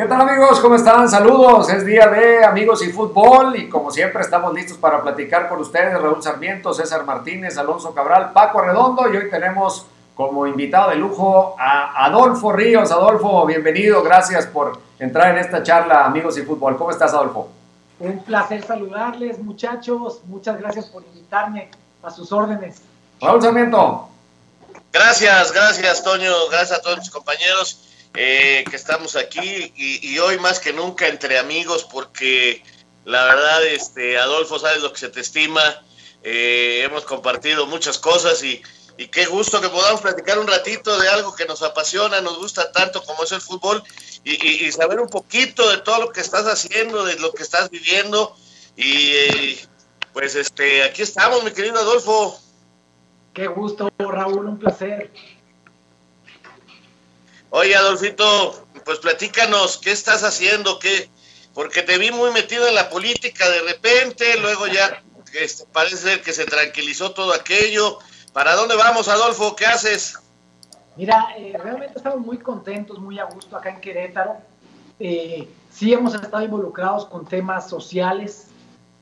¿Qué tal amigos? ¿Cómo están? Saludos. Es día de amigos y fútbol y como siempre estamos listos para platicar con ustedes. Raúl Sarmiento, César Martínez, Alonso Cabral, Paco Redondo y hoy tenemos como invitado de lujo a Adolfo Ríos. Adolfo, bienvenido. Gracias por entrar en esta charla amigos y fútbol. ¿Cómo estás Adolfo? Un placer saludarles muchachos. Muchas gracias por invitarme a sus órdenes. Raúl Sarmiento. Gracias, gracias Toño, gracias a todos mis compañeros eh, que estamos aquí y, hoy más que nunca entre amigos porque la verdad, este Adolfo, sabes lo que se te estima, eh, hemos compartido muchas cosas y, y qué gusto que podamos platicar un ratito de algo que nos apasiona, nos gusta tanto como es el fútbol y, y saber un poquito de todo lo que estás haciendo, de lo que estás viviendo y eh, pues este aquí estamos, mi querido Adolfo. Qué gusto, Raúl, un placer. Oye, Adolfito, pues platícanos, ¿qué estás haciendo? ¿Qué? Porque te vi muy metido en la política de repente, luego ya este, parece que se tranquilizó todo aquello. ¿Para dónde vamos, Adolfo? ¿Qué haces? Mira, eh, realmente estamos muy contentos, muy a gusto acá en Querétaro. Eh, sí hemos estado involucrados con temas sociales,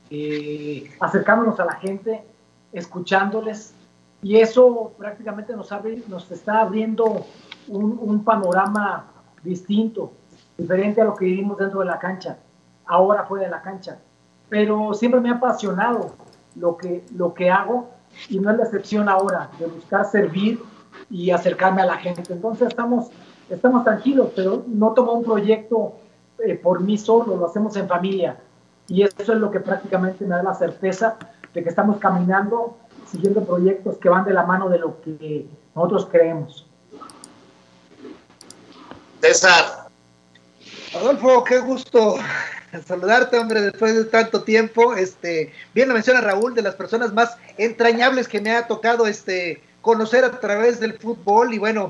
eh, acercándonos a la gente, escuchándoles, y eso prácticamente nos, abre, nos está abriendo un, panorama distinto, diferente a lo que vivimos dentro de la cancha, ahora fuera de la cancha. Pero siempre me ha apasionado lo que, lo que hago y no es la excepción ahora de buscar servir y acercarme a la gente. Entonces estamos, estamos tranquilos, pero no tomo un proyecto eh, por mí solo, lo hacemos en familia. Y eso es lo que prácticamente me da la certeza de que estamos caminando siguiendo proyectos que van de la mano de lo que nosotros creemos. César. Adolfo, qué gusto saludarte, hombre, después de tanto tiempo. Este, bien lo menciona Raúl, de las personas más entrañables que me ha tocado este, conocer a través del fútbol y bueno,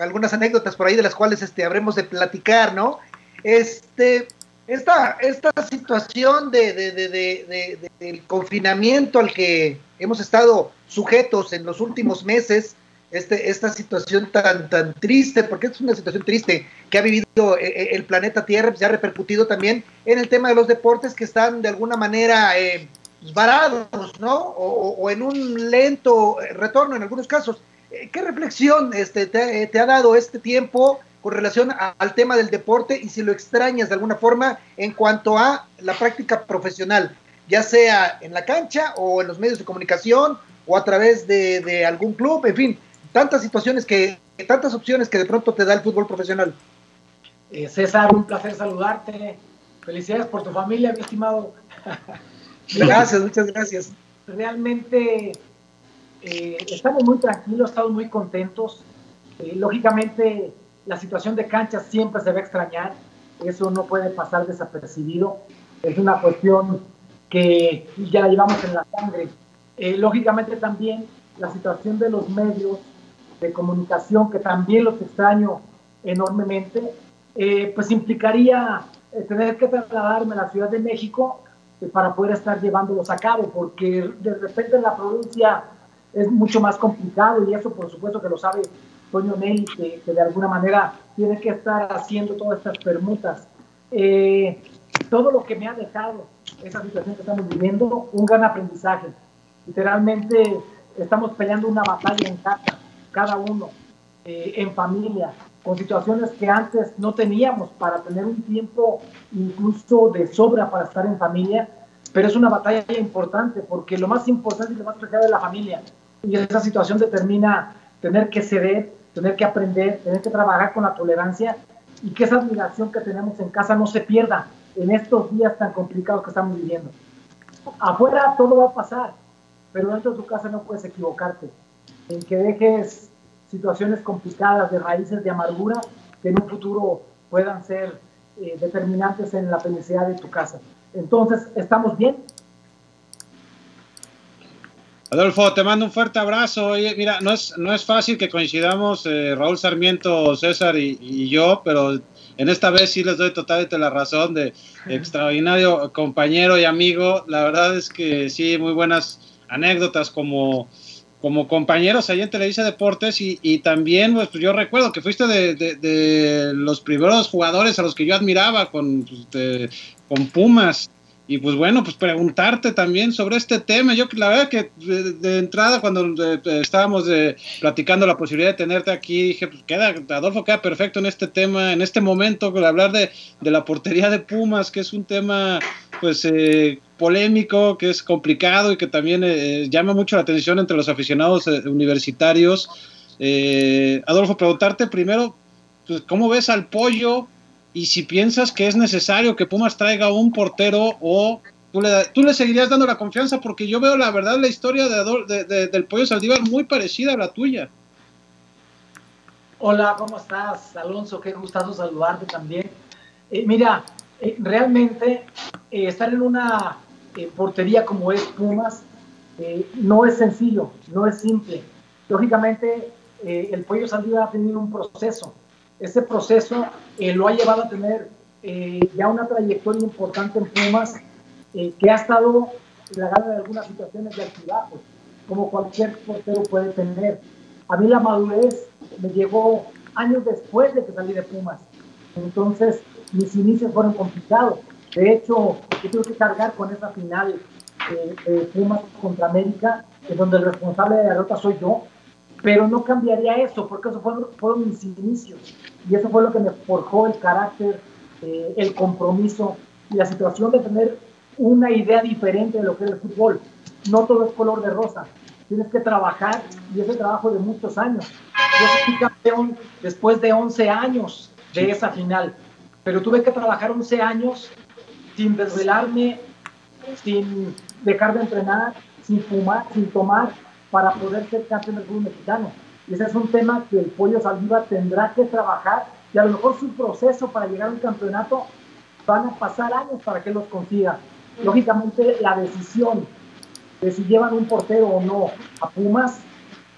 algunas anécdotas por ahí de las cuales este, habremos de platicar, ¿no? Este, esta, esta situación de, del confinamiento al que hemos estado sujetos en los últimos meses, este, esta situación tan, tan triste, porque es una situación triste que ha vivido eh, eh, el planeta Tierra, se ha repercutido también en el tema de los deportes que están de alguna manera eh, varados, ¿no? O, en un lento retorno en algunos casos. ¿Qué reflexión este, te, ha dado este tiempo? con relación al tema del deporte y si lo extrañas de alguna forma en cuanto a la práctica profesional, ya sea en la cancha o en los medios de comunicación o a través de, algún club, en fin, tantas situaciones que, tantas opciones que de pronto te da el fútbol profesional. Eh, César, un placer saludarte. Felicidades por tu familia, mi estimado. gracias, muchas gracias. Realmente eh, estamos muy tranquilos, estamos muy contentos. Eh, lógicamente, la situación de cancha siempre se va a extrañar, eso no puede pasar desapercibido, es una cuestión que ya la llevamos en la sangre. Lógicamente también la situación de los medios de comunicación, que también los extraño enormemente, eh, pues implicaría eh, tener que trasladarme a la Ciudad de México para poder estar llevándolos a cabo, porque de repente en la provincia es mucho más complicado y eso por supuesto que lo sabe Toño Nelly, que, de alguna manera tiene que estar haciendo todas estas permutas. Eh, todo lo que me ha dejado esa situación que estamos viviendo, un gran aprendizaje. Literalmente estamos peleando una batalla en casa, cada uno, eh, en familia, con situaciones que antes no teníamos para tener un tiempo incluso de sobra para estar en familia, pero es una batalla importante porque lo más importante y lo más preciado es la familia. Y esa situación determina tener que ceder, tener que aprender, tener que trabajar con la tolerancia y que esa admiración que tenemos en casa no se pierda en estos días tan complicados que estamos viviendo. Afuera todo va a pasar, pero dentro de tu casa no puedes equivocarte, en que dejes situaciones complicadas de raíces de amargura que en un futuro puedan ser eh, determinantes en la felicidad de tu casa. Entonces, ¿estamos bien? Adolfo, te mando un fuerte abrazo. Oye, mira, no es, no es fácil que coincidamos eh, Raúl Sarmiento, César y, yo, pero en esta vez sí les doy totalmente la razón de extraordinario compañero y amigo. La verdad es que sí, muy buenas anécdotas como como compañeros ahí en Televisa Deportes y, también pues, yo recuerdo que fuiste de, los primeros jugadores a los que yo admiraba con, pues, con Pumas. Y pues bueno, pues preguntarte también sobre este tema. Yo la verdad que de, entrada cuando estábamos platicando la posibilidad de tenerte aquí, dije, pues queda, Adolfo queda perfecto en este tema, en este momento, hablar de, la portería de Pumas, que es un tema pues eh, polémico, que es complicado y que también eh, llama mucho la atención entre los aficionados eh, universitarios. Adolfo, preguntarte primero, pues, ¿cómo ves al pollo? y si piensas que es necesario que Pumas traiga un portero o tú le, tú le seguirías dando la confianza porque yo veo la verdad la historia de, del Pollo Saldívar muy parecida a la tuya. Hola, ¿cómo estás, Alonso? Qué gustazo saludarte también. Eh, mira, eh, realmente eh, estar en una portería como es Pumas no es sencillo, no es simple. Lógicamente, el Pollo Saldívar ha tenido un proceso ese proceso eh, lo ha llevado a tener eh, ya una trayectoria importante en Pumas, eh, que ha estado plagada de algunas situaciones de altibajos, como cualquier portero puede tener. A mí la madurez me llegó años después de que salí de Pumas. Entonces, mis inicios fueron complicados. De hecho, yo tuve que cargar con esa final de Pumas contra América, en donde el responsable de la derrota soy yo, pero no cambiaría eso, porque esos fueron, mis inicios. Y eso fue lo que me forjó el carácter, eh, el compromiso y la situación de tener una idea diferente de lo que es el fútbol. No todo es color de rosa. Tienes que trabajar y ese trabajo de muchos años. Yo fui campeón después de 11 años de esa final, pero tuve que trabajar 11 años sin desvelarme, sin dejar de entrenar, sin fumar, sin tomar, para poder ser campeón del fútbol mexicano. Y ese es un tema que el Pollo Saldívar tendrá que trabajar y a lo mejor su proceso para llegar a un campeonato van a pasar años para que los consiga. Lógicamente la decisión de si llevan un portero o no a Pumas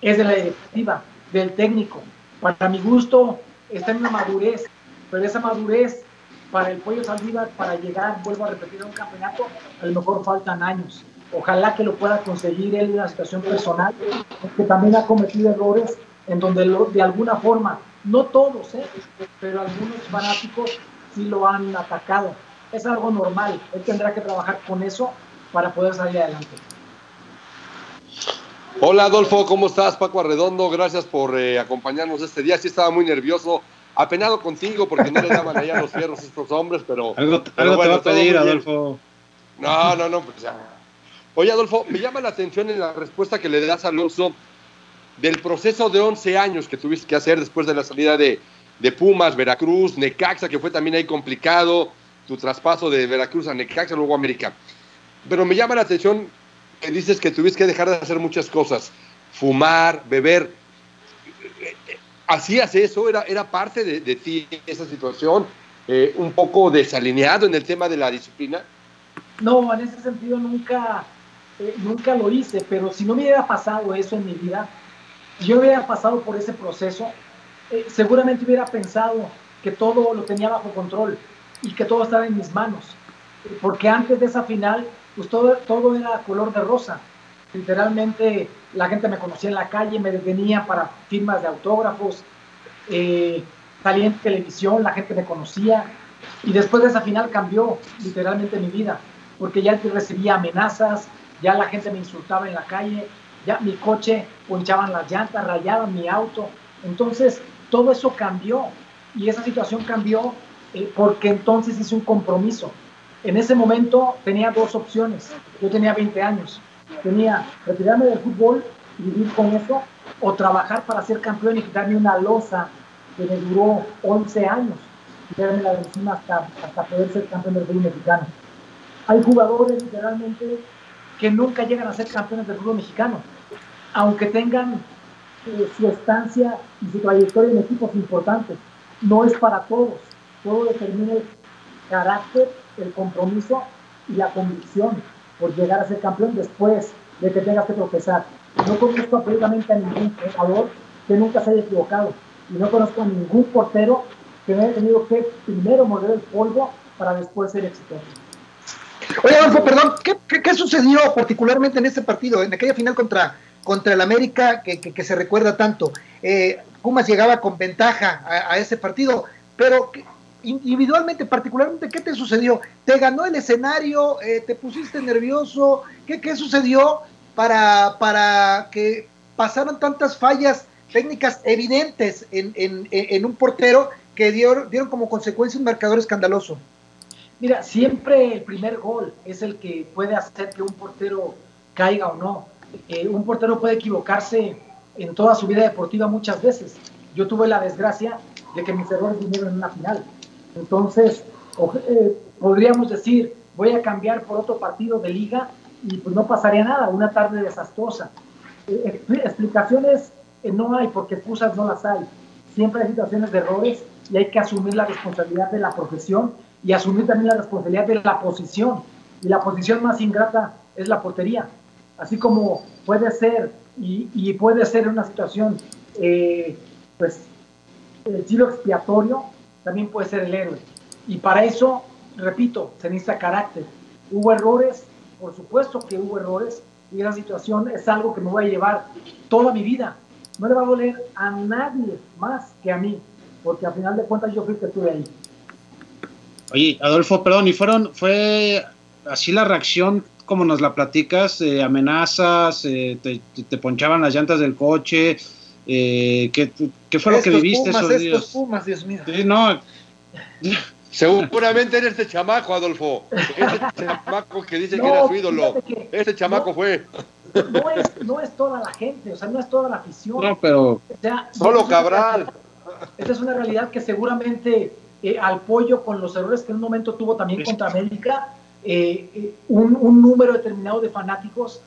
es de la directiva, del técnico. Para mi gusto está en una madurez, pero esa madurez para el Pollo Saldívar, para llegar, vuelvo a repetir, a un campeonato, a lo mejor faltan años. Ojalá que lo pueda conseguir él en una situación personal, que también ha cometido errores en donde de alguna forma, no todos, ¿eh? pero algunos fanáticos sí lo han atacado. Es algo normal, él tendrá que trabajar con eso para poder salir adelante. Hola Adolfo, ¿cómo estás? Paco Arredondo, gracias por eh, acompañarnos este día. Sí estaba muy nervioso, apenado contigo porque no le daban allá los fierros a estos hombres, pero... Algo, te va a pedir, Adolfo. No, no, no, pues ya Oye, Adolfo, me llama la atención en la respuesta que le das a Alonso del proceso de 11 años que tuviste que hacer después de la salida de, Pumas, Veracruz, Necaxa, que fue también ahí complicado, tu traspaso de Veracruz a Necaxa, luego a América. Pero me llama la atención que dices que tuviste que dejar de hacer muchas cosas, fumar, beber. ¿Hacías eso? ¿Era, era parte de, ti esa situación? Eh, ¿Un poco desalineado en el tema de la disciplina? No, en ese sentido nunca eh, nunca lo hice, pero si no me hubiera pasado eso en mi vida, yo hubiera pasado por ese proceso, eh, seguramente hubiera pensado que todo lo tenía bajo control y que todo estaba en mis manos. Porque antes de esa final, pues todo, todo era color de rosa. Literalmente la gente me conocía en la calle, me detenía para firmas de autógrafos, eh, salía en televisión, la gente me conocía. Y después de esa final cambió literalmente mi vida, porque ya recibía amenazas, ya la gente me insultaba en la calle, ya mi coche ponchaban las llantas, rayaban mi auto. Entonces, todo eso cambió y esa situación cambió eh, porque entonces hice un compromiso. En ese momento tenía dos opciones. Yo tenía 20 años. Tenía retirarme del fútbol y vivir con eso o trabajar para ser campeón y quitarme una losa que me duró 11 años, quitarme la encima hasta, hasta poder ser campeón del fútbol mexicano. Hay jugadores literalmente que nunca llegan a ser campeones del fútbol mexicano, aunque tengan eh, su estancia y su trayectoria en equipos importantes. No es para todos, todo determina el carácter, el compromiso y la convicción por llegar a ser campeón después de que tengas que tropezar. No conozco absolutamente a ningún jugador que nunca se haya equivocado y no conozco a ningún portero que haya tenido que primero morder el polvo para después ser exitoso. Oye, Adolfo, perdón, ¿qué, sucedió particularmente en ese partido, en aquella final contra, contra el América que, que, se recuerda tanto. Eh, Pumas llegaba con ventaja a, ese partido, pero individualmente, particularmente, ¿qué te sucedió? ¿Te ganó el escenario? Eh, ¿Te pusiste nervioso? ¿Qué, qué sucedió para, para que pasaran tantas fallas técnicas evidentes en, en, un portero que dieron, dieron como consecuencia un marcador escandaloso? Mira, siempre el primer gol es el que puede hacer que un portero caiga o no. Eh, un portero puede equivocarse en toda su vida deportiva muchas veces. Yo tuve la desgracia de que mis errores vinieron en una final. Entonces, eh, podríamos decir, voy a cambiar por otro partido de liga y pues no pasaría nada, una tarde desastrosa. Eh, explicaciones no hay porque excusas no las hay. Siempre hay situaciones de errores y hay que asumir la responsabilidad de la profesión y asumir también la responsabilidad de la posición. Y la posición más ingrata es la portería. Así como puede ser, y, puede ser una situación, eh, pues, el chilo expiatorio, también puede ser el héroe. Y para eso, repito, se necesita carácter. Hubo errores, por supuesto que hubo errores, y esa situación es algo que me voy a llevar toda mi vida. No le va a doler a nadie más que a mí, porque al final de cuentas yo fui que estuve ahí. Oye, Adolfo, perdón, ¿y fueron, fue así la reacción como nos la platicas, eh, amenazas, eh, te, ponchaban las llantas del coche, eh, ¿qué, fue lo que viviste esos estos días? Pumas, Dios mío. Sí, no. Seguramente era este chamaco, Adolfo. Este chamaco que dice que era su ídolo. Este chamaco fue. No es, no es toda la gente, o sea, no es toda la afición. No, pero. Solo Cabral. Esta es una realidad que seguramente eh, al pollo con los errores que en un momento tuvo también contra América, eh, eh, un, número determinado de fanáticos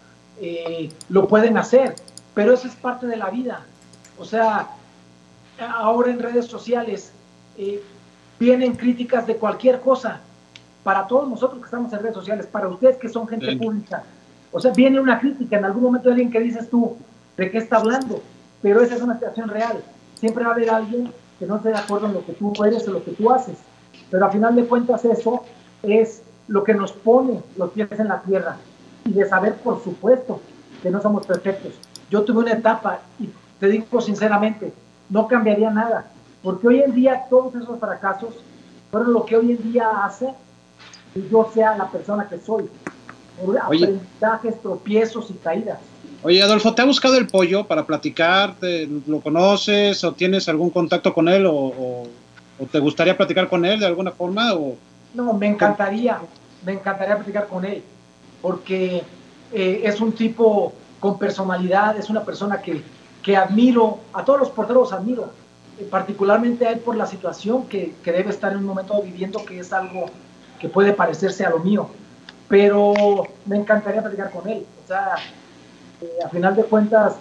lo pueden hacer, pero eso es parte de la vida. O sea, ahora en redes sociales vienen críticas de cualquier cosa, para todos nosotros que estamos en redes sociales, para ustedes que son gente pública. O sea, viene una crítica en algún momento de alguien que dices tú, ¿de qué está hablando? Pero esa es una situación real. Siempre va a haber alguien que no esté de acuerdo en lo que tú eres o lo que tú haces. Pero a final de cuentas eso es lo que nos pone los pies en la tierra y de saber, por supuesto, que no somos perfectos. Yo tuve una etapa y te digo sinceramente, no cambiaría nada, porque hoy en día todos esos fracasos fueron lo que hoy en día hace que yo sea la persona que soy. aprendizajes, tropiezos y caídas. Oye, Adolfo, ¿te ha buscado el pollo para platicar? ¿Lo conoces o tienes algún contacto con él o, te gustaría platicar con él de alguna forma? O... No, me encantaría, me encantaría platicar con él, porque eh, es un tipo con personalidad, es una persona que, que admiro, a todos los porteros admiro, eh, particularmente a él por la situación que, que debe estar en un momento viviendo, que es algo que puede parecerse a lo mío, pero me encantaría platicar con él. O sea, eh, a final de cuentas,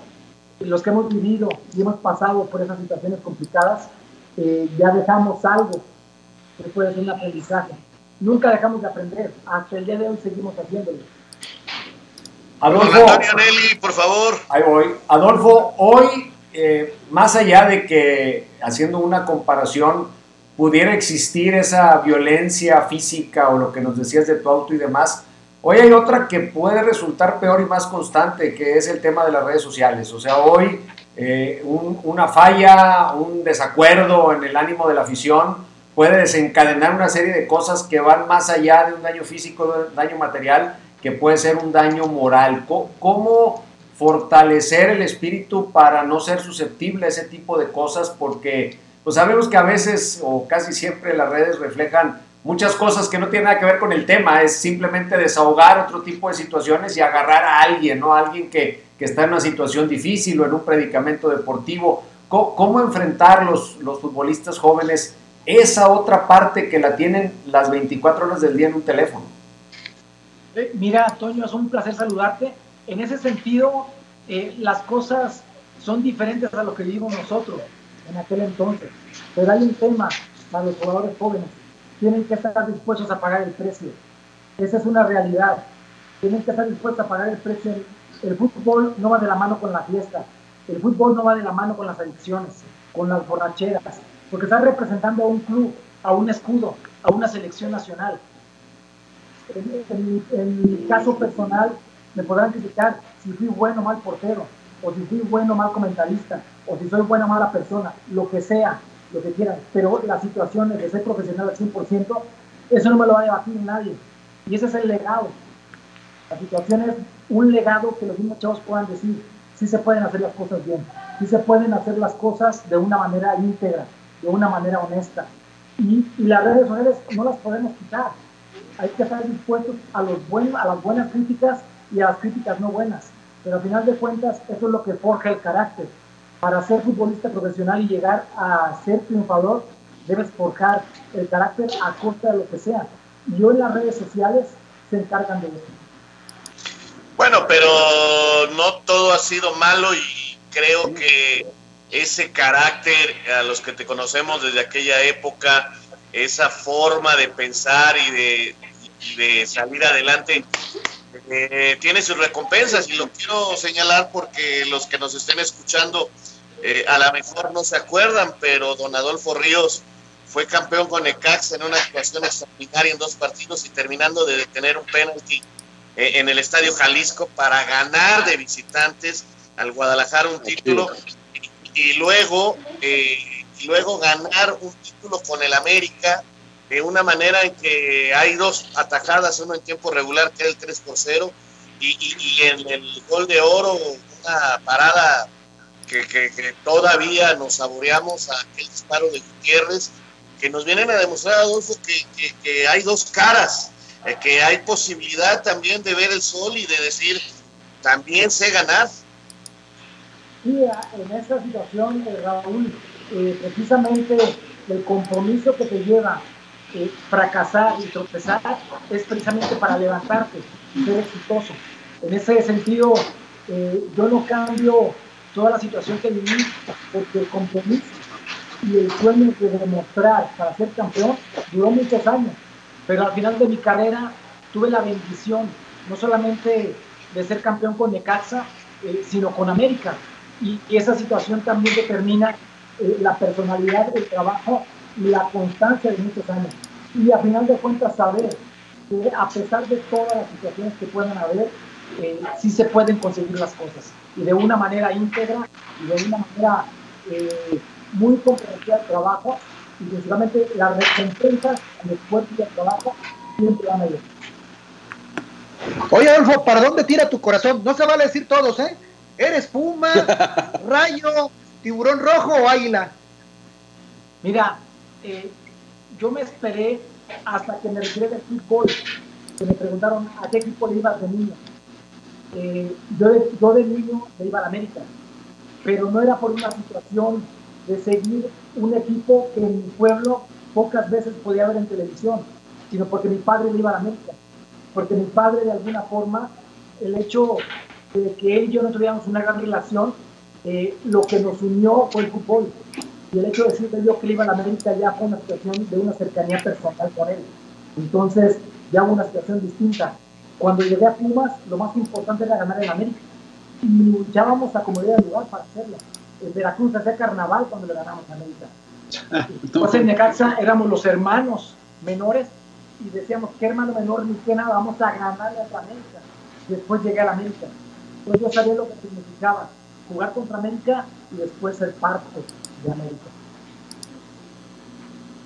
los que hemos vivido y hemos pasado por esas situaciones complicadas, eh, ya dejamos algo que puede ser un aprendizaje. Nunca dejamos de aprender, hasta el día de hoy seguimos haciéndolo. Adolfo, Antonio por favor. Ahí voy. Adolfo, hoy, eh, más allá de que haciendo una comparación pudiera existir esa violencia física o lo que nos decías de tu auto y demás, Hoy hay otra que puede resultar peor y más constante, que es el tema de las redes sociales. O sea, hoy eh, una falla, un desacuerdo en el ánimo de la afición puede desencadenar una serie de cosas que van más allá de un daño físico, de un daño material, que puede ser un daño moral. ¿Cómo fortalecer el espíritu para no ser susceptible a ese tipo de cosas? Porque pues sabemos que a veces o casi siempre las redes reflejan muchas cosas que no tienen nada que ver con el tema, es simplemente desahogar otro tipo de situaciones y agarrar a alguien, ¿no? alguien que, está en una situación difícil o en un predicamento deportivo. ¿Cómo, enfrentar los, los futbolistas jóvenes esa otra parte que la tienen las 24 horas del día en un teléfono? Eh, mira, Antonio, es un placer saludarte. En ese sentido, eh, las cosas son diferentes a lo que vivimos nosotros en aquel entonces. Pero hay un tema para los jugadores jóvenes tienen que estar dispuestos a pagar el precio. Esa es una realidad. Tienen que estar dispuestos a pagar el precio. El fútbol no va de la mano con la fiesta. El fútbol no va de la mano con las adicciones, con las borracheras, porque está representando a un club, a un escudo, a una selección nacional. En, mi caso personal, me podrán criticar si fui bueno o mal portero, o si soy bueno o mal comentarista, o si soy buena o mala persona, lo que sea, lo que quieran, pero las situaciones de ser profesional al 100%, eso no me lo va a debatir nadie. Y ese es el legado. La situación es un legado que los mismos chavos puedan decir, sí se pueden hacer las cosas bien, sí se pueden hacer las cosas de una manera íntegra, de una manera honesta. Y las redes sociales no las podemos quitar. Hay que estar dispuestos a, los buen, a las buenas críticas y a las críticas no buenas. Pero al final de cuentas, eso es lo que forja el carácter. Para ser futbolista profesional y llegar a ser triunfador, debes forjar el carácter a costa de lo que sea. Y hoy las redes sociales se encargan de eso. Bueno, pero no todo ha sido malo y creo que ese carácter a los que te conocemos desde aquella época, esa forma de pensar y de, de salir adelante, eh, tiene sus recompensas y lo quiero señalar porque los que nos estén escuchando eh, a lo mejor no se acuerdan, pero don Adolfo Ríos fue campeón con Necax en una actuación extraordinaria en dos partidos y terminando de detener un penalti eh, en el Estadio Jalisco para ganar de visitantes al Guadalajara un título y, luego y luego ganar un título con el América de una manera en que hay dos atajadas, uno en tiempo regular que es el 3 por 0 y, y, en el gol de oro una parada que, que, todavía nos saboreamos a aquel disparo de Gutiérrez que nos vienen a demostrar, Adolfo, que, que hay dos caras, eh, que hay posibilidad también de ver el sol y de decir, también sé ganar. Sí, en esta situación, eh, Raúl, eh, precisamente el compromiso que te lleva eh, fracasar y tropezar es precisamente para levantarte y ser exitoso. En ese sentido, eh, yo no cambio toda la situación que viví porque el compromiso y el sueño de demostrar para ser campeón duró muchos años, pero al final de mi carrera tuve la bendición no solamente de ser campeón con Necaxa, eh, sino con América. Y, esa situación también determina la personalidad del trabajo la constancia de muchos años. Y a final de cuentas saber que a pesar de todas las situaciones que puedan haber, eh, sí se pueden conseguir las cosas. Y de una manera íntegra y de una manera eh, muy comprometida al trabajo. Y principalmente las recompensas el esfuerzo y el trabajo siempre van a ir. Oye, Adolfo, ¿para dónde tira tu corazón? No se vale decir todos, ¿eh? ¿Eres puma, rayo, tiburón rojo o águila? Mira, eh, yo me esperé hasta que me retiré del fútbol, que me preguntaron a qué equipo le iba de niño. Eh, yo, de, yo de niño le iba a la América, pero no era por una situación de seguir un equipo que en mi pueblo pocas veces podía ver en televisión, sino porque mi padre le iba a la América. Porque mi padre, de alguna forma, el hecho de que él y yo no tuviéramos una gran relación, eh, lo que nos unió fue el fútbol. Y el hecho de decirle yo que le iba a la América ya fue una situación de una cercanía personal con él. Entonces, ya hubo una situación distinta. Cuando llegué a Pumas, lo más importante era ganar en América. Y luchábamos a como de lugar para hacerlo. En Veracruz hacía carnaval cuando le ganamos a América. Entonces en Necaxa éramos los hermanos menores y decíamos, ¿qué hermano menor ni qué nada? Vamos a ganarle a América. Después llegué a la América. Entonces yo sabía lo que significaba jugar contra América y después ser parte de América.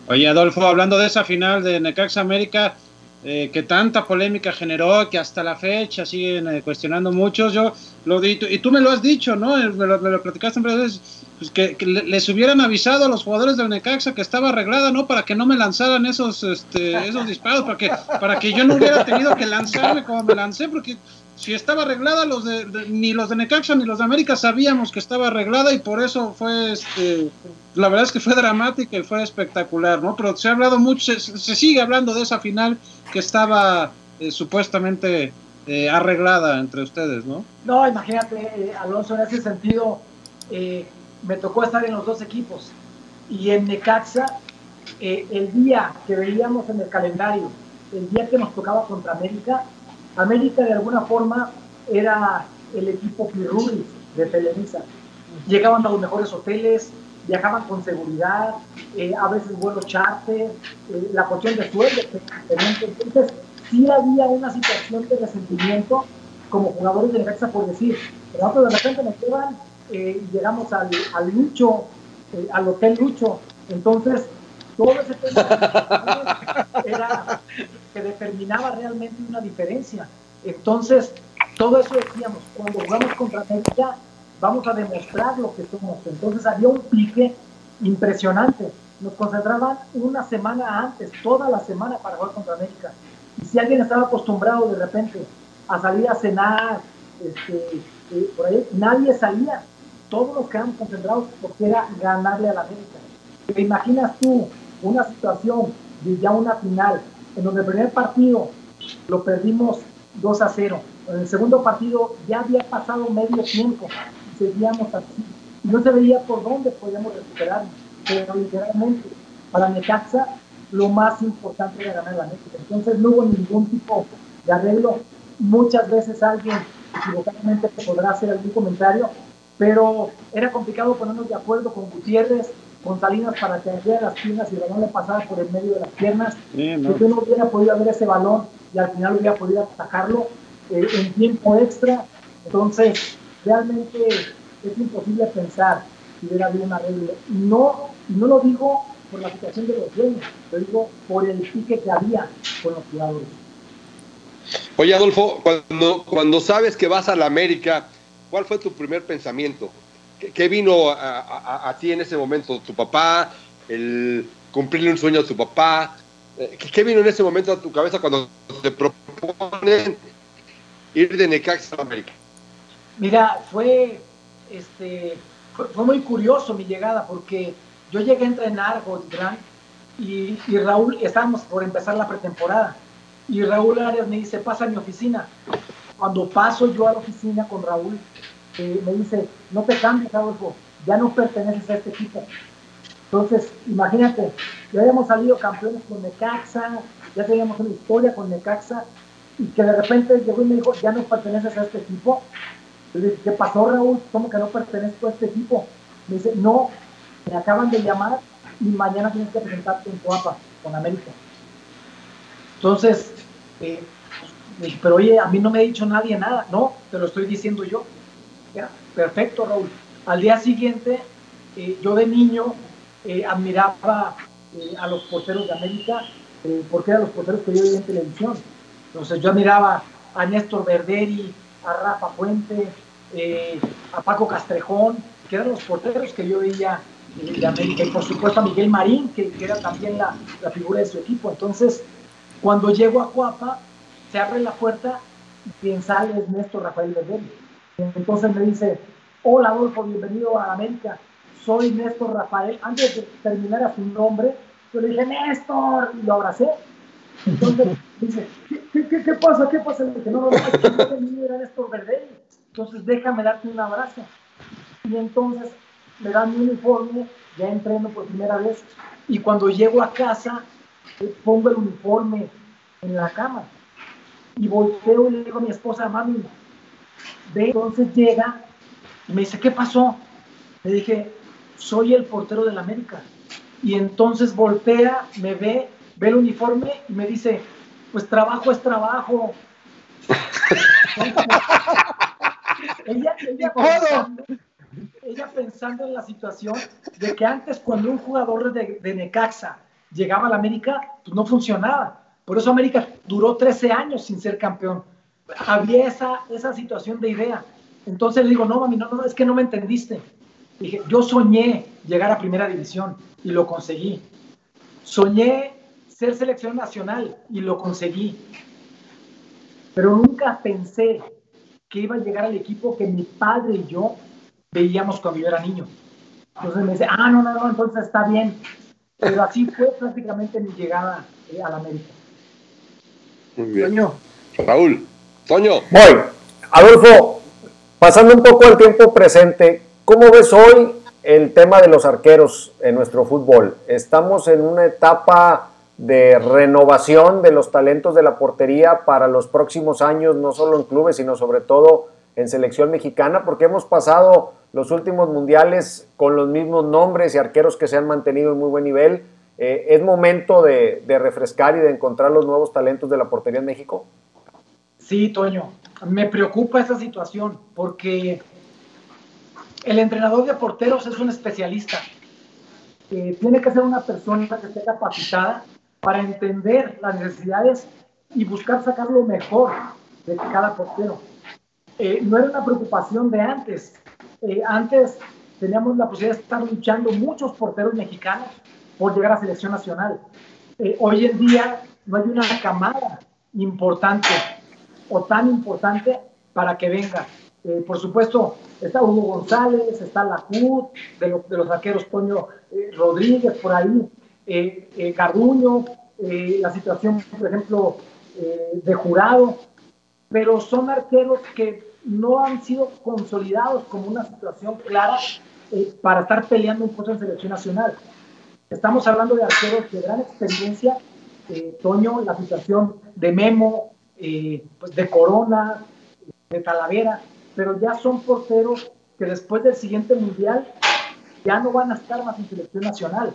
Oye, Adolfo, hablando de esa final de Necaxa América, eh, que tanta polémica generó, que hasta la fecha siguen eh, cuestionando muchos, yo lo di, y tú me lo has dicho, ¿no? Me lo, me lo platicaste en veces, pues que, que, les hubieran avisado a los jugadores del Necaxa que estaba arreglada, ¿no? Para que no me lanzaran esos, este, esos disparos, para que, para que yo no hubiera tenido que lanzarme como me lancé, porque si estaba arreglada, los de, ni los de Necaxa ni los de América sabíamos que estaba arreglada y por eso fue, este, la verdad es que fue dramática y fue espectacular, ¿no? Pero se ha hablado mucho, se, se sigue hablando de esa final que estaba eh, supuestamente eh, arreglada entre ustedes, ¿no? No, imagínate, eh, Alonso, en ese sentido, eh, me tocó estar en los dos equipos y en Necaxa, el día que veíamos en el calendario, el día que nos tocaba contra América, América de alguna forma era el equipo Pirruris de Televisa. Llegaban a los mejores hoteles, viajaban con seguridad, eh, a veces vuelos charter, eh, la cuestión de sueldo. Entonces, sí había una situación de resentimiento como jugadores de Necaxa por decir, pero de repente nos llevan eh, y llegamos al, al Lucho, al Hotel Lucho, entonces todo ese tema era que determinaba realmente una diferencia. Entonces, todo eso decíamos, cuando jugamos contra América, vamos a demostrar lo que somos. Entonces había un pique impresionante. Nos concentraban una semana antes, toda la semana para jugar contra América. Y si alguien estaba acostumbrado de repente a salir a cenar, este, eh, por ahí, nadie salía. Todos nos quedamos concentrados porque era ganarle a la América. ¿Te imaginas tú una situación de ya una final, en donde el primer partido lo perdimos 2 a 0, en el segundo partido ya había pasado medio tiempo y seguíamos así. No se veía por dónde podíamos recuperar, pero literalmente para Necaxa lo más importante era ganar la América. Entonces no hubo ningún tipo de arreglo. Muchas veces alguien equivocadamente podrá hacer algún comentario, pero era complicado ponernos de acuerdo con Gutiérrez, con Salinas para que abriera las piernas y el balón le pasara por el medio de las piernas. Sí, no. Hubiera podido ver ese balón y al final hubiera podido atacarlo eh, en tiempo extra. Entonces, realmente es imposible pensar que hubiera habido un arreglo. No, no lo digo por la situación de los dueños, lo digo por el pique que había con los jugadores. Oye, Adolfo, cuando, cuando sabes que vas a la América, ¿cuál fue tu primer pensamiento? ¿Qué, vino a, ti en ese momento? ¿Tu papá? ¿El cumplirle un sueño a tu papá? Eh, ¿Qué vino en ese momento a tu cabeza cuando te proponen ir de Necaxa a América? Mira, fue, este, fue, muy curioso mi llegada porque yo llegué a entrenar con Gran y, y, Raúl, estábamos por empezar la pretemporada y Raúl Arias me dice, pasa a mi oficina. Cuando paso yo a la oficina con Raúl, me dice, no te cambies, Adolfo, ya no perteneces a este equipo. Entonces, imagínate, ya habíamos salido campeones con Necaxa, ya teníamos una historia con Necaxa, y que de repente llegó y me dijo, ya no perteneces a este equipo. Le ¿qué pasó, Raúl? ¿Cómo que no pertenezco a este equipo? Me dice, no, me acaban de llamar y mañana tienes que presentarte en Coapa, con América. Entonces, eh, pero oye, a mí no me ha dicho nadie nada. No, te lo estoy diciendo yo perfecto, Raúl. Al día siguiente, eh, yo de niño eh, admiraba eh, a los porteros de América porque eran los porteros que yo veía en televisión. Entonces yo admiraba a Néstor Verderi, a Rafa Fuente, a Paco Castrejón, que eran los porteros que yo veía de América, y por supuesto a Miguel Marín, que, era también la, figura de su equipo. Entonces, cuando llego a Cuapa, se abre la puerta y quien sale es Néstor Rafael Verderi entonces me dice, hola Adolfo, bienvenido a América, soy Néstor Rafael. Antes de terminar a su nombre, yo le dije, Néstor, y lo abracé. Entonces dice, ¿qué, qué, qué pasa? ¿Qué pasa? Le dije, no, no, no, es que era Néstor Verdelli. Entonces déjame darte un abrazo. Y entonces me dan mi uniforme, ya entreno por primera vez, y cuando llego a casa, eh, pongo el uniforme en la cama y volteo y le digo a mi esposa, mami, entonces llega y me dice, ¿qué pasó? Le dije, soy el portero del América. Y entonces voltea, me ve, ve el uniforme y me dice, pues trabajo es trabajo. ella, pensando, en la situación de que antes cuando un jugador de, de Necaxa llegaba a la América, pues no funcionaba. Por eso América duró 13 años sin ser campeón había esa, esa situación de idea. Entonces le digo, no, mami, no, no, es que no me entendiste. Dije, yo soñé llegar a primera división y lo conseguí. Soñé ser selección nacional y lo conseguí. Pero nunca pensé que iba a llegar al equipo que mi padre y yo veíamos cuando yo era niño. Entonces me dice, ah, no, no, no, entonces está bien. Pero así fue prácticamente mi llegada eh, a la América. Muy bien. Raúl. Toño. Voy. Adolfo, pasando un poco al tiempo presente, ¿cómo ves hoy el tema de los arqueros en nuestro fútbol? Estamos en una etapa de renovación de los talentos de la portería para los próximos años, no solo en clubes, sino sobre todo en selección mexicana, porque hemos pasado los últimos mundiales con los mismos nombres y arqueros que se han mantenido en muy buen nivel. Eh, ¿Es momento de refrescar y de encontrar los nuevos talentos de la portería en México? Sí, Toño, me preocupa esa situación porque el entrenador de porteros es un especialista. tiene que ser una persona que esté capacitada para entender las necesidades y buscar sacar lo mejor de cada portero. Eh, no era una preocupación de antes. Eh, antes teníamos la posibilidad de estar luchando muchos porteros mexicanos por llegar a selección nacional. Eh, hoy en día no hay una camada importante o tan importante para que venga. por supuesto, está Hugo González, está la de los, de los arqueros Toño Rodríguez por ahí, eh, Carduño, la situación, por ejemplo, de jurado, pero son arqueros que no han sido consolidados como una situación clara eh, para estar peleando un puesto en selección nacional. Estamos hablando de arqueros de gran experiencia, eh, Toño, la situación de Memo, eh, pues de Corona, de Talavera, pero ya son porteros que después del siguiente mundial ya no van a estar más en selección nacional.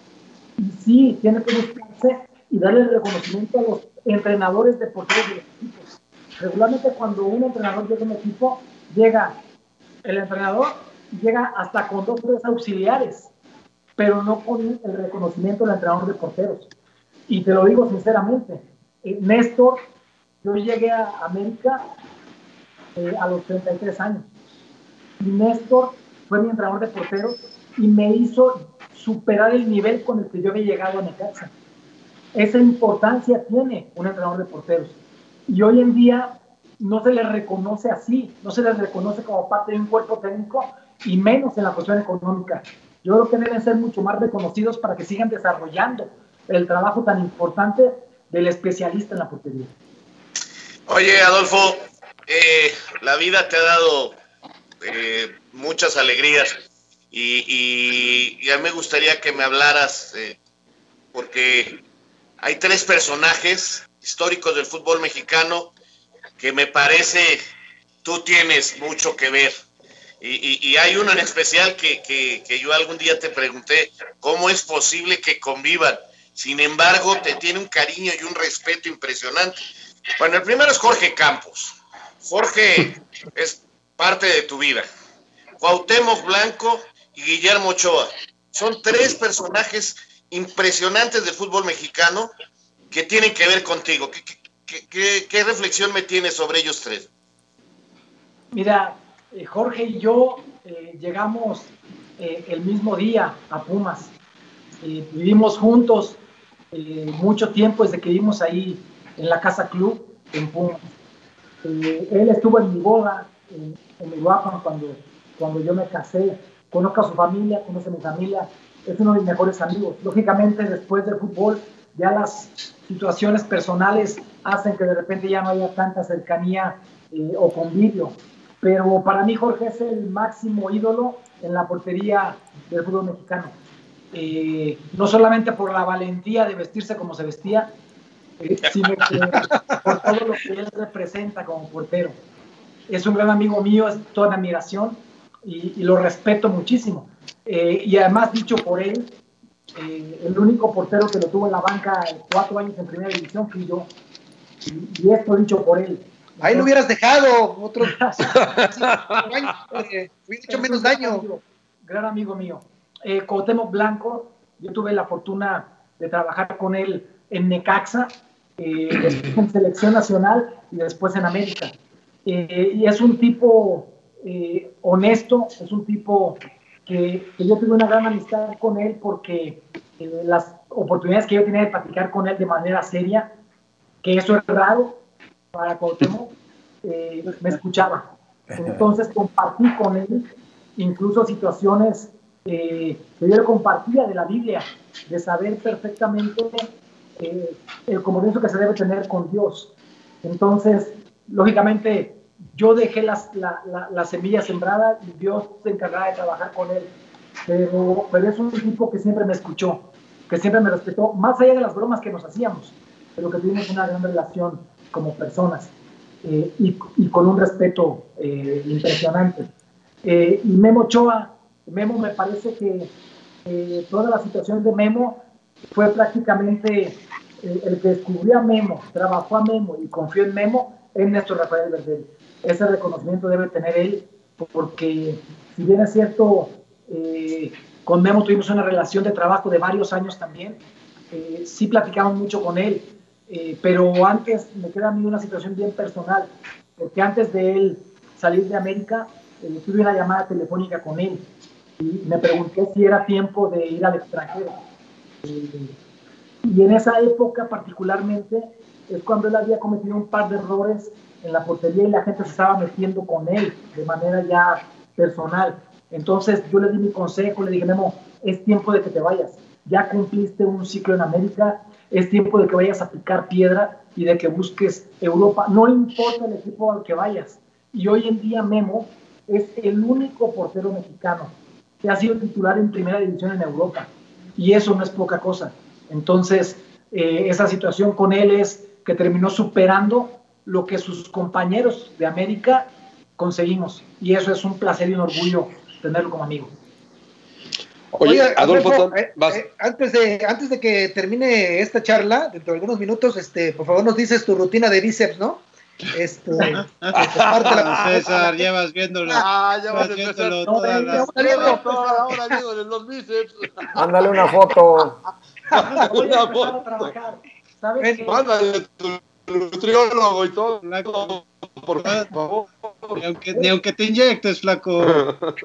Y sí, tiene que buscarse y darle el reconocimiento a los entrenadores de porteros de los equipos Regularmente cuando un entrenador llega a un equipo, llega el entrenador, llega hasta con dos o tres auxiliares, pero no con el reconocimiento del entrenador de porteros. Y te lo digo sinceramente, eh, Néstor, yo llegué a América eh, a los 33 años. Y Néstor fue mi entrenador de porteros y me hizo superar el nivel con el que yo había llegado a mi casa. Esa importancia tiene un entrenador de porteros. Y hoy en día no se les reconoce así, no se les reconoce como parte de un cuerpo técnico y menos en la cuestión económica. Yo creo que deben ser mucho más reconocidos para que sigan desarrollando el trabajo tan importante del especialista en la portería. Oye, Adolfo, eh, la vida te ha dado eh, muchas alegrías y, a mí me gustaría que me hablaras, eh, porque hay tres personajes históricos del fútbol mexicano que me parece tú tienes mucho que ver. Y, hay uno en especial que, que, yo algún día te pregunté, ¿cómo es posible que convivan? Sin embargo, te tiene un cariño y un respeto impresionante. Bueno, el primero es Jorge Campos. Jorge es parte de tu vida. Cuauhtémoc Blanco y Guillermo Ochoa. Son tres personajes impresionantes del fútbol mexicano que tienen que ver contigo. ¿Qué, reflexión me tienes sobre ellos tres? Mira, eh, Jorge y yo eh, llegamos eh, el mismo día a Pumas. vivimos juntos mucho tiempo desde que vivimos ahí en la Casa Club en Pumas. él estuvo en mi boda, en, en mi guapa, cuando, cuando yo me casé. Conozco a su familia, conoce a mi familia. Es uno de mis mejores amigos. Lógicamente, después del fútbol, ya las situaciones personales hacen que de repente ya no haya tanta cercanía eh, o convivio. Pero para mí Jorge es el máximo ídolo en la portería del fútbol mexicano. Eh, no solamente por la valentía de vestirse como se vestía, eh, sino por todo lo que él representa como portero. Es un gran amigo mío, es toda admiración y, y lo respeto muchísimo. y además, dicho por él, eh, el único portero que lo tuvo en la banca cuatro años en primera división fui yo. Y, esto dicho por él. Ahí lo hubieras dejado, otro eh, hubiera hecho menos daño. gran amigo mío. Eh, Blanco, yo tuve la fortuna de trabajar con él en Necaxa, eh, en selección nacional y después en América. y es un tipo honesto, es un tipo que, yo tuve una gran amistad con él porque eh, las oportunidades que yo tenía de platicar con él de manera seria, que eso es raro para Cuauhtémoc, eh, me escuchaba. Entonces compartí con él incluso situaciones eh, que yo le compartía de la Biblia, de saber perfectamente el compromiso que se debe tener con Dios. Entonces, lógicamente, yo dejé las, la, la, semilla sembrada y Dios se encargaba de trabajar con él. Pero, pero es un tipo que siempre me escuchó, que siempre me respetó, más allá de las bromas que nos hacíamos, pero que tuvimos una gran relación como personas eh, y, y, con un respeto eh, impresionante. Eh, y Memo Ochoa, Memo me parece que toda la situación de Memo fue prácticamente el que descubrió a Memo, trabajó a Memo y confió en Memo, es Néstor Rafael Verdel. Ese reconocimiento debe tener él, porque si bien es cierto, eh, con Memo tuvimos una relación de trabajo de varios años también, eh, sí platicamos mucho con él, eh, pero antes me queda a mí una situación bien personal, porque antes de él salir de América, tuve una llamada telefónica con él y me pregunté si era tiempo de ir al extranjero. Y en esa época particularmente es cuando él había cometido un par de errores en la portería y la gente se estaba metiendo con él de manera ya personal. Entonces yo le di mi consejo, le dije, Memo, es tiempo de que te vayas. Ya cumpliste un ciclo en América, es tiempo de que vayas a picar piedra y de que busques Europa. No importa el equipo al que vayas. Y hoy en día Memo es el único portero mexicano que ha sido titular en primera división en Europa. Y eso no es poca cosa. Entonces, eh, esa situación con él es que terminó superando lo que sus compañeros de América conseguimos. Y eso es un placer y un orgullo tenerlo como amigo. Oye, Adolfo, eh, eh, antes, de, antes de que termine esta charla, dentro de algunos minutos, este, por favor nos dices tu rutina de bíceps, ¿no? Este, la... César, llevas viéndolo. Ah, ya vas viéndolo todas las... Ahora viéndole los bíceps. Mándale una foto. Voy a trabajar. ¿Sabes Mándale tu nutriólogo y todo. Flaco, por favor. Ni aunque, ni aunque te inyectes, flaco.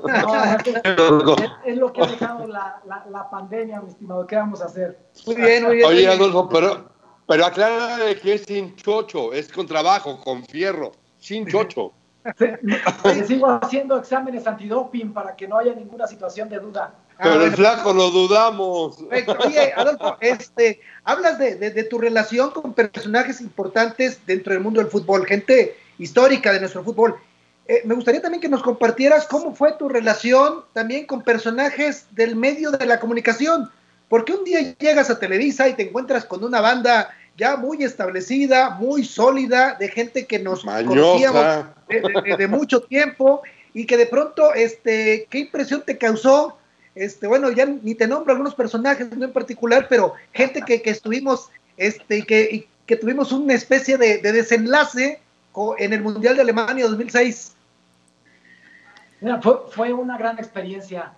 No, es, lo que ha dejado la, la, la, pandemia, mi estimado. ¿Qué vamos a hacer? Muy bien, muy bien. Oye, Adolfo, pero, pero aclara que es sin chocho, es con trabajo, con fierro, sin chocho. sigo haciendo exámenes antidoping para que no haya ninguna situación de duda. Pero el flaco lo dudamos. Oye, Adolfo, este, hablas de, de, tu relación con personajes importantes dentro del mundo del fútbol, gente histórica de nuestro fútbol. Eh, me gustaría también que nos compartieras cómo fue tu relación también con personajes del medio de la comunicación, porque un día llegas a Televisa y te encuentras con una banda ya muy establecida, muy sólida, de gente que nos conocíamos de, de, mucho tiempo y que de pronto, este, ¿qué impresión te causó este, bueno, ya ni te nombro algunos personajes en particular, pero gente que, que estuvimos, este, y que, y que tuvimos una especie de, de, desenlace en el Mundial de Alemania 2006. Mira, fue, fue, una gran experiencia,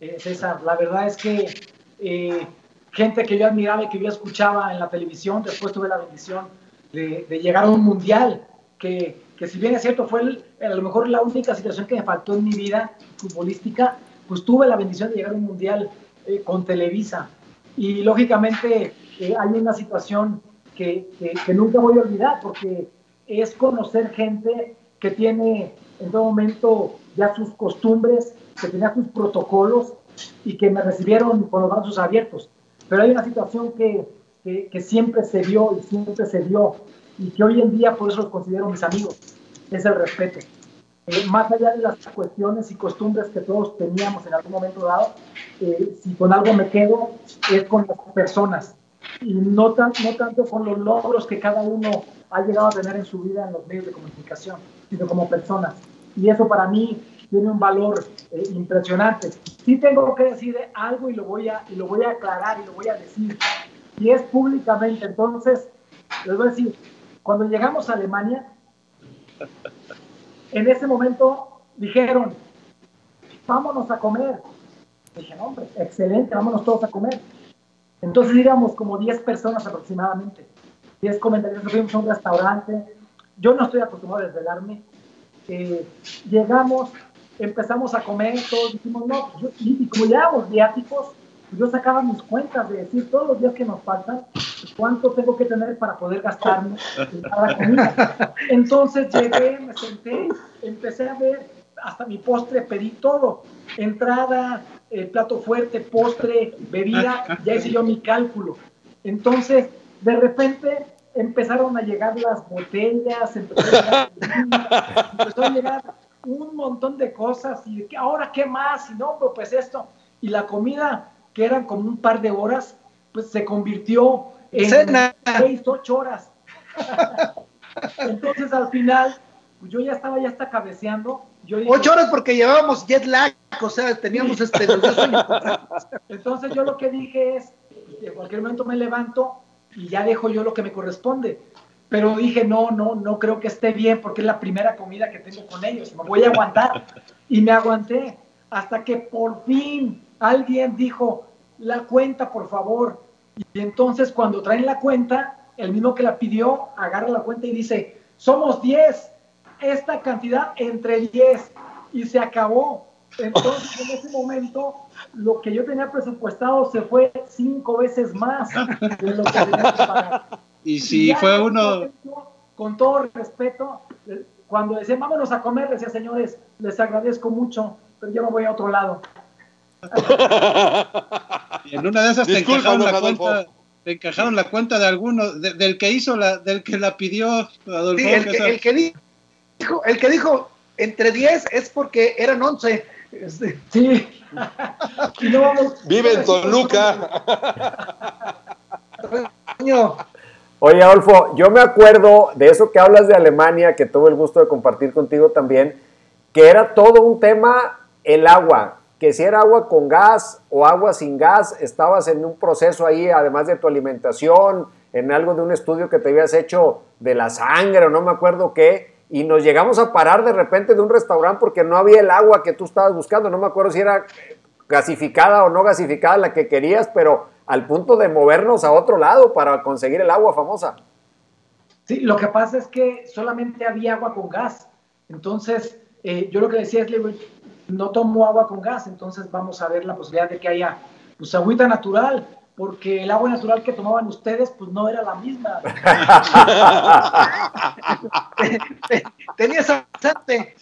eh, César. La verdad es que eh, gente que yo admiraba y que yo escuchaba en la televisión, después tuve la bendición de, de llegar a un Mundial, que, que, si bien es cierto, fue el, a lo mejor la única situación que me faltó en mi vida futbolística, pues tuve la bendición de llegar a un mundial eh, con Televisa. Y lógicamente eh, hay una situación que, que, nunca voy a olvidar, porque es conocer gente que tiene en todo momento ya sus costumbres, que tenía sus protocolos y que me recibieron con los brazos abiertos. Pero hay una situación que, que, que, siempre se dio y siempre se dio y que hoy en día por eso los considero mis amigos, es el respeto. Eh, más allá de las cuestiones y costumbres que todos teníamos en algún momento dado, eh, si con algo me quedo es con las personas y no, tan, no tanto con los logros que cada uno ha llegado a tener en su vida en los medios de comunicación, sino como personas. Y eso para mí tiene un valor eh, impresionante. Sí tengo que decir algo y lo, voy a, y lo voy a aclarar y lo voy a decir. Y es públicamente. Entonces, les voy a decir, cuando llegamos a Alemania, en ese momento dijeron, vámonos a comer. Dije, hombre, excelente, vámonos todos a comer. Entonces íbamos como 10 personas aproximadamente, 10 comentarios, fuimos a un restaurante. Yo no estoy acostumbrado a desvelarme. Eh, llegamos, empezamos a comer, todos dijimos, no, y, como ya éramos viáticos, yo sacaba mis cuentas de decir todos los días que nos faltan, cuánto tengo que tener para poder gastarme en cada comida. Entonces llegué, me senté, empecé a ver hasta mi postre, pedí todo, entrada, el plato fuerte, postre, bebida, ya hice yo mi cálculo. Entonces, de repente empezaron a llegar las botellas, empezó a llegar, un montón de cosas y ahora qué más y no, pues esto y la comida que eran como un par de horas, pues se convirtió en seis, ocho horas. Entonces al final, pues yo ya estaba ya hasta cabeceando. Yo ocho horas porque llevábamos jet lag, o sea, teníamos este Entonces yo lo que dije es, en cualquier momento me levanto y ya dejo yo lo que me corresponde. pero dije, no, no, no creo que esté bien porque es la primera comida que tengo con ellos, me voy a aguantar. Y me aguanté hasta que por fin alguien dijo, la cuenta, por favor. Y entonces cuando traen la cuenta, el mismo que la pidió agarra la cuenta y dice, somos 10, esta cantidad entre 10 y se acabó. Entonces en ese momento lo que yo tenía presupuestado se fue cinco veces más de lo que tenía que pagar. Y si fue uno... con todo respeto, cuando decían vámonos a comer, decía señores, les agradezco mucho, pero yo me voy a otro lado. Y en una de esas te encajaron la cuenta te encajaron la cuenta de alguno, del que hizo la, del que la pidió Adolfo. Sí, el, que, el, que, dijo, el que dijo entre 10 es porque eran 11. Este, sí. Vive en Toluca. Oye, Adolfo, yo me acuerdo de eso que hablas de Alemania, que tuve el gusto de compartir contigo también, que era todo un tema el agua, que si era agua con gas o agua sin gas, estabas en un proceso ahí, además de tu alimentación, en algo de un estudio que te habías hecho de la sangre o no me acuerdo qué, y nos llegamos a parar de repente de un restaurante porque no había el agua que tú estabas buscando, no me acuerdo si era gasificada o no gasificada la que querías, pero al punto de movernos a otro lado para conseguir el agua famosa. Sí, lo que pasa es que solamente había agua con gas. Entonces, eh, yo lo que decía es, no tomo agua con gas, entonces vamos a ver la posibilidad de que haya pues agüita natural, porque el agua natural que tomaban ustedes pues no era la misma. Tenías bastante.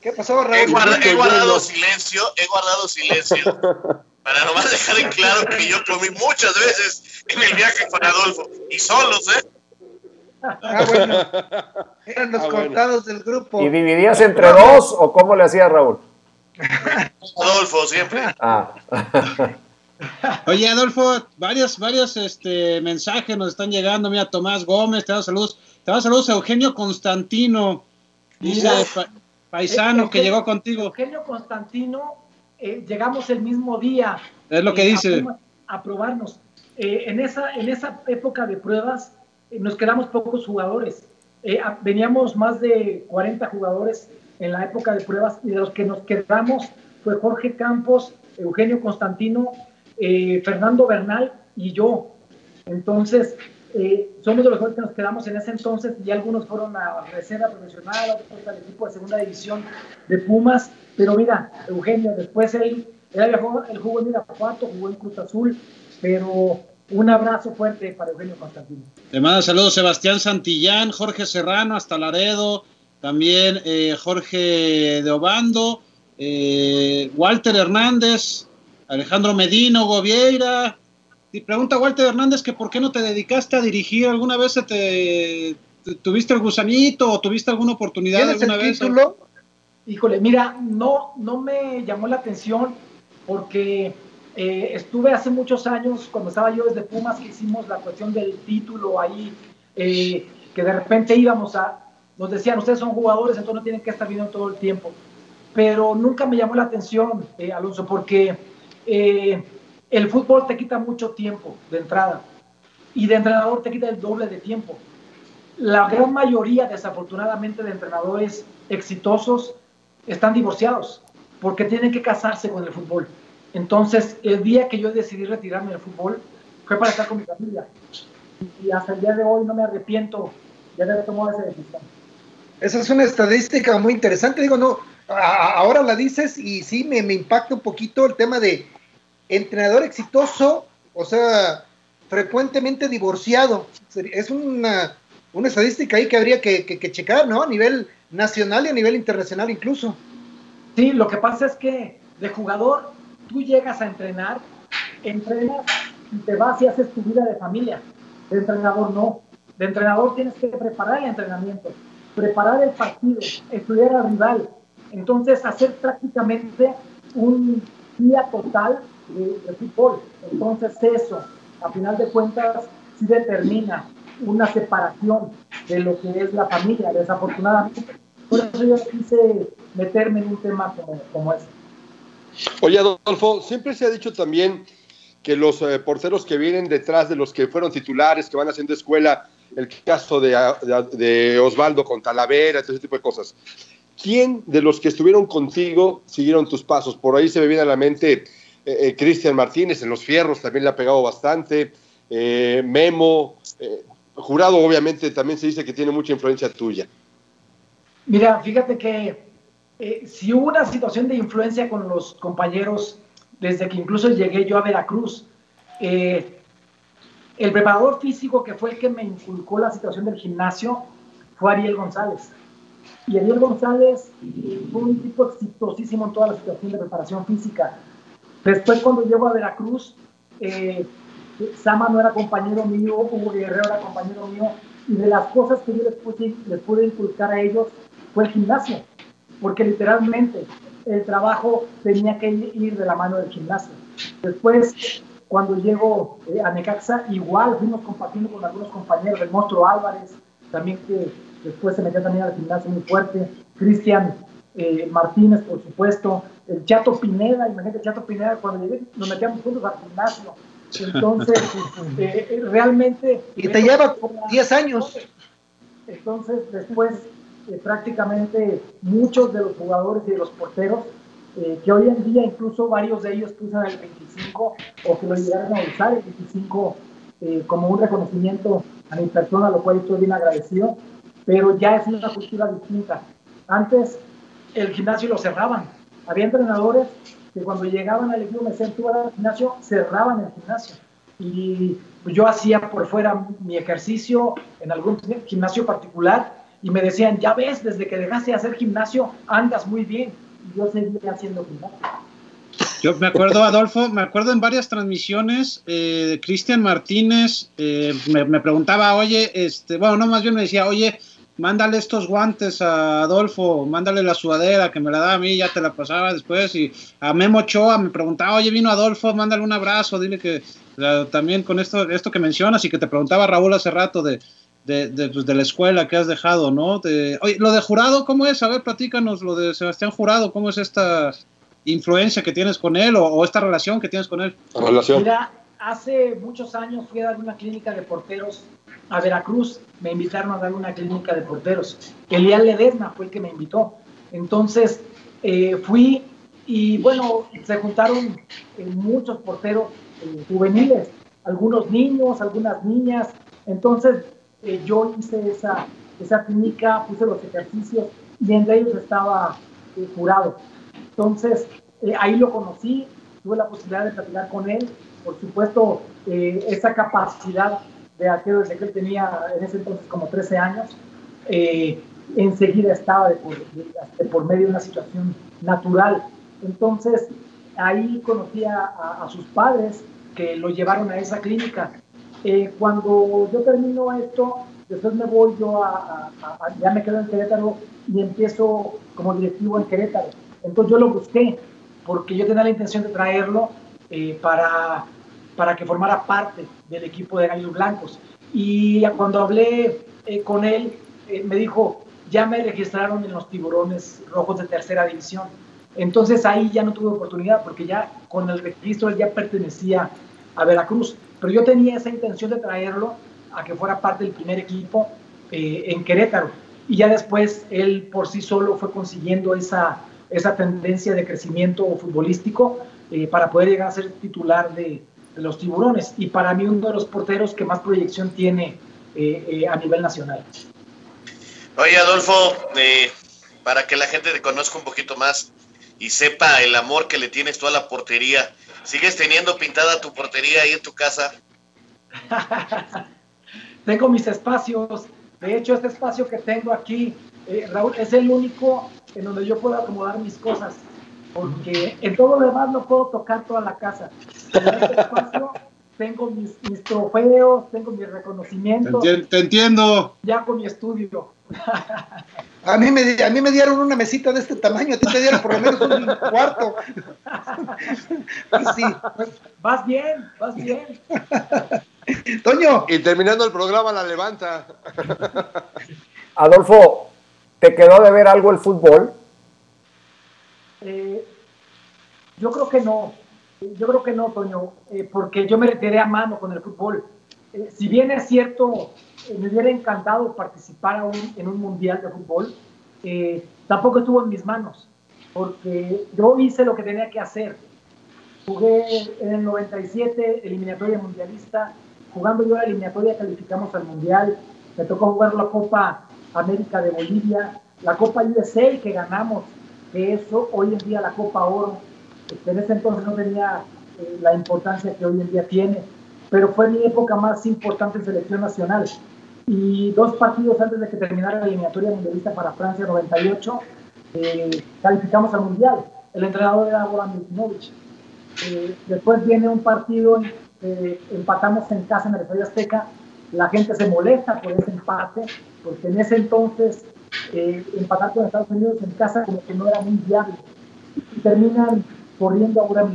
¿Qué pasó, Raúl? He, he, guardado silencio, he guardado silencio para nomás dejar en claro que yo comí muchas veces en el viaje con Adolfo y solos, ¿eh? Ah, bueno. Eran los ah, contados del grupo. ¿Y dividías entre dos o cómo le hacía Raúl? Adolfo, siempre. Ah. Oye, Adolfo, varios, varios este, mensajes nos están llegando. Mira, Tomás Gómez, te da saludos. Te da saludos a Eugenio Constantino, dice paisano que llegó contigo. Eugenio Constantino, eh, llegamos el mismo día. Es lo que eh, dice. A, probarnos. Eh, en, esa, en esa época de pruebas, nos quedamos pocos jugadores. Eh, veníamos más de 40 jugadores en la época de pruebas y de los que nos quedamos fue Jorge Campos, Eugenio Constantino, eh, Fernando Bernal y yo. Entonces, eh, somos de los jugadores que nos quedamos en ese entonces y algunos fueron a reserva profesional, otros al equipo de segunda división de Pumas. Pero mira, Eugenio, después él, él, él jugó en Irapuato, jugó en Cruz Azul, pero un abrazo fuerte para Eugenio Constantino. Te manda saludos Sebastián Santillán, Jorge Serrano hasta Laredo, también eh, Jorge de Obando, eh, Walter Hernández, Alejandro Medino, Govieira. Y pregunta Walter Hernández que por qué no te dedicaste a dirigir alguna vez, te, tuviste el gusanito o tuviste alguna oportunidad alguna el vez. Título? Híjole, mira, no, no me llamó la atención porque eh, estuve hace muchos años, cuando estaba yo desde Pumas, que hicimos la cuestión del título ahí, eh, que de repente íbamos a, nos decían, ustedes son jugadores, entonces no tienen que estar viendo todo el tiempo. Pero nunca me llamó la atención, eh, Alonso, porque el fútbol te quita mucho tiempo de entrada y de entrenador te quita el doble de tiempo. La gran mayoría, desafortunadamente, de entrenadores exitosos están divorciados porque tienen que casarse con el fútbol. Entonces, el día que yo decidí retirarme del fútbol fue para estar con mi familia. Y hasta el día de hoy no me arrepiento de haber tomado esa decisión. Esa es una estadística muy interesante. Digo, no, ahora la dices y sí me, me impacta un poquito el tema de entrenador exitoso, o sea, frecuentemente divorciado. Es una, una estadística ahí que habría que, que, checar, ¿no? A nivel nacional y a nivel internacional incluso. Sí, lo que pasa es que de jugador tú llegas a entrenar, entrenas y te vas y haces tu vida de familia. De entrenador no. De entrenador tienes que preparar el entrenamiento, preparar el partido, estudiar al rival. Entonces, hacer prácticamente un día total de, fútbol. Entonces, eso, a final de cuentas, sí determina una separación de lo que es la familia, desafortunadamente. Por eso yo quise meterme en un tema como, como ese. Oye, Adolfo, siempre se ha dicho también que los eh, porteros que vienen detrás de los que fueron titulares, que van haciendo escuela, el caso de, Osvaldo con Talavera, todo ese tipo de cosas. ¿Quién de los que estuvieron contigo siguieron tus pasos? Por ahí se me viene a la mente eh, eh, Cristian Martínez, en los fierros también le ha pegado bastante, Memo, Jurado obviamente también se dice que tiene mucha influencia tuya. Mira, fíjate que si hubo una situación de influencia con los compañeros desde que incluso llegué yo a Veracruz. Eh, el preparador físico que fue el que me inculcó la situación del gimnasio fue Ariel González. Y Ariel González eh, fue un tipo exitosísimo en toda la situación de preparación física. Después cuando llego a Veracruz, eh, Sama no era compañero mío, Hugo Guerrero era compañero mío, y de las cosas que yo les, les pude inculcar a ellos fue el gimnasio, porque literalmente el trabajo tenía que ir de la mano del gimnasio. Después, cuando llego eh, a Necaxa, igual fuimos compartiendo con algunos compañeros, el monstruo Álvarez, también que después se metió también al gimnasio muy fuerte, Cristian eh, Martínez, por supuesto, el Chato Pineda, imagínate el Chato Pineda, cuando llegué nos metíamos juntos al gimnasio. Entonces, eh, realmente... Y te lleva 10 años. Entonces, después eh, prácticamente muchos de los jugadores y de los porteros, eh, que hoy en día incluso varios de ellos usan el 25 o que lo llegaron a usar el 25 eh, como un reconocimiento a mi persona, lo cual estoy bien agradecido, pero ya es una cultura distinta. Antes el gimnasio lo cerraban. Había entrenadores que cuando llegaban al equipo me decían, al gimnasio, cerraban el gimnasio. Y yo hacía por fuera mi ejercicio en algún gimnasio particular y me decían, ya ves, desde que dejaste de hacer gimnasio, andas muy bien. Yo seguía haciendo gimnasio. Yo me acuerdo, Adolfo, me acuerdo en varias transmisiones, eh, Cristian Martínez eh, me, preguntaba, oye, este, bueno, no, más bien me decía, oye, mándale estos guantes a Adolfo, mándale la sudadera que me la da a mí, ya te la pasaba después, y a Memo Ochoa me preguntaba, oye, vino Adolfo, mándale un abrazo, dile que también con esto, esto que mencionas y que te preguntaba Raúl hace rato de, de, pues, de, la escuela que has dejado, ¿no? De, oye, lo de jurado, ¿cómo es? A ver, platícanos lo de Sebastián Jurado, ¿cómo es esta influencia que tienes con él o, esta relación que tienes con él? Relación. Mira, hace muchos años fui a dar una clínica de porteros a Veracruz, me invitaron a dar una clínica de porteros. Elian Ledesma fue el que me invitó. Entonces eh, fui y bueno, se juntaron eh, muchos porteros eh, juveniles, algunos niños, algunas niñas. Entonces eh, yo hice esa, esa clínica, puse los ejercicios y entre ellos estaba eh, jurado. Entonces, eh, ahí lo conocí, tuve la posibilidad de platicar con él. Por supuesto, esa capacidad de arquero desde que tenía en ese entonces como 13 años, enseguida estaba de por, medio de una situación natural. Entonces, ahí conocí a sus padres que lo llevaron a esa clínica eh, cuando yo termino esto, después me voy yo a, ya me quedo en Querétaro y empiezo como directivo en Querétaro. Entonces yo lo busqué porque yo tenía la intención de traerlo eh, para, para que formara parte del equipo de Gallos Blancos. Y cuando hablé eh, con él, me dijo, ya me registraron en los tiburones rojos de tercera división. Entonces ahí ya no tuve oportunidad porque ya con el registro él ya pertenecía a Veracruz pero yo tenía esa intención de traerlo a que fuera parte del primer equipo eh, en Querétaro. Y ya después él por sí solo fue consiguiendo esa, esa tendencia de crecimiento futbolístico eh, para poder llegar a ser titular de, los tiburones. Y para mí uno de los porteros que más proyección tiene eh, a nivel nacional. Oye, Adolfo, para que la gente te conozca un poquito más y sepa el amor que le tienes tú a la portería, ¿Sigues teniendo pintada tu portería ahí en tu casa? tengo mis espacios. De hecho, este espacio que tengo aquí, eh, Raúl, es el único en donde yo puedo acomodar mis cosas. Porque en todo lo demás no puedo tocar toda la casa. En este espacio tengo mis, mis trofeos, tengo mis reconocimientos. Te, entiendo. Ya con mi estudio. A mí, me, a mí me dieron una mesita de este tamaño, a ti te dieron por lo menos un cuarto. sí. Vas bien, vas bien. Toño. Y terminando el programa la levanta. Adolfo, ¿te quedó de ver algo el fútbol? Eh, yo creo que no. Yo creo que no, Toño, eh, porque yo me retiré a mano con el fútbol. Eh, si bien es cierto, eh, me hubiera encantado participar aún en un mundial de fútbol, tampoco estuvo en mis manos, porque yo hice lo que tenía que hacer. Jugué en el 97, eliminatoria mundialista, jugando yo la eliminatoria calificamos al mundial, me tocó jugar la Copa América de Bolivia, la Copa USA que ganamos, que eso hoy en día la Copa Oro en ese entonces no tenía eh, la importancia que hoy en día tiene, pero fue mi época más importante en selección nacional. Y dos partidos antes de que terminara la eliminatoria mundialista para Francia 98, eh, calificamos al Mundial. El entrenador era Goran Milutinovic. Eh, después viene un partido, empatamos en casa en el Estadio Azteca. La gente se molesta por ese empate, porque en ese entonces empatar con Estados Unidos en casa como que no era muy viable. Y terminan corriendo a Ura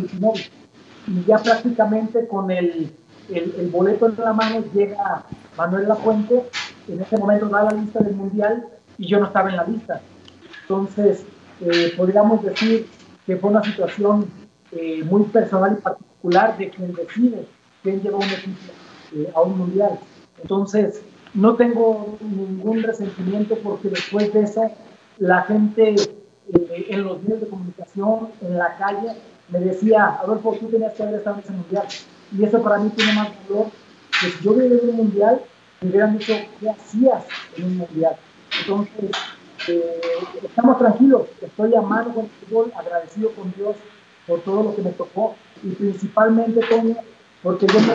Y ya prácticamente con el, el, boleto en la mano llega Manuel Lafuente, en ese momento da la lista del Mundial y yo no estaba en la lista. Entonces, eh, podríamos decir que fue una situación eh, muy personal y particular de quien decide quién lleva un equipo eh, a un Mundial. Entonces, no tengo ningún resentimiento porque después de eso la gente eh, en los medios de comunicación, en la calle, me decía, Adolfo, tú tenías que haber estado en ese mundial. Y eso para mí tiene más valor que si yo hubiera ido un mundial, me hubieran dicho, ¿qué hacías en un mundial? Entonces, eh, estamos tranquilos, estoy amado con el fútbol, agradecido con Dios por todo lo que me tocó y principalmente, Toño, porque yo me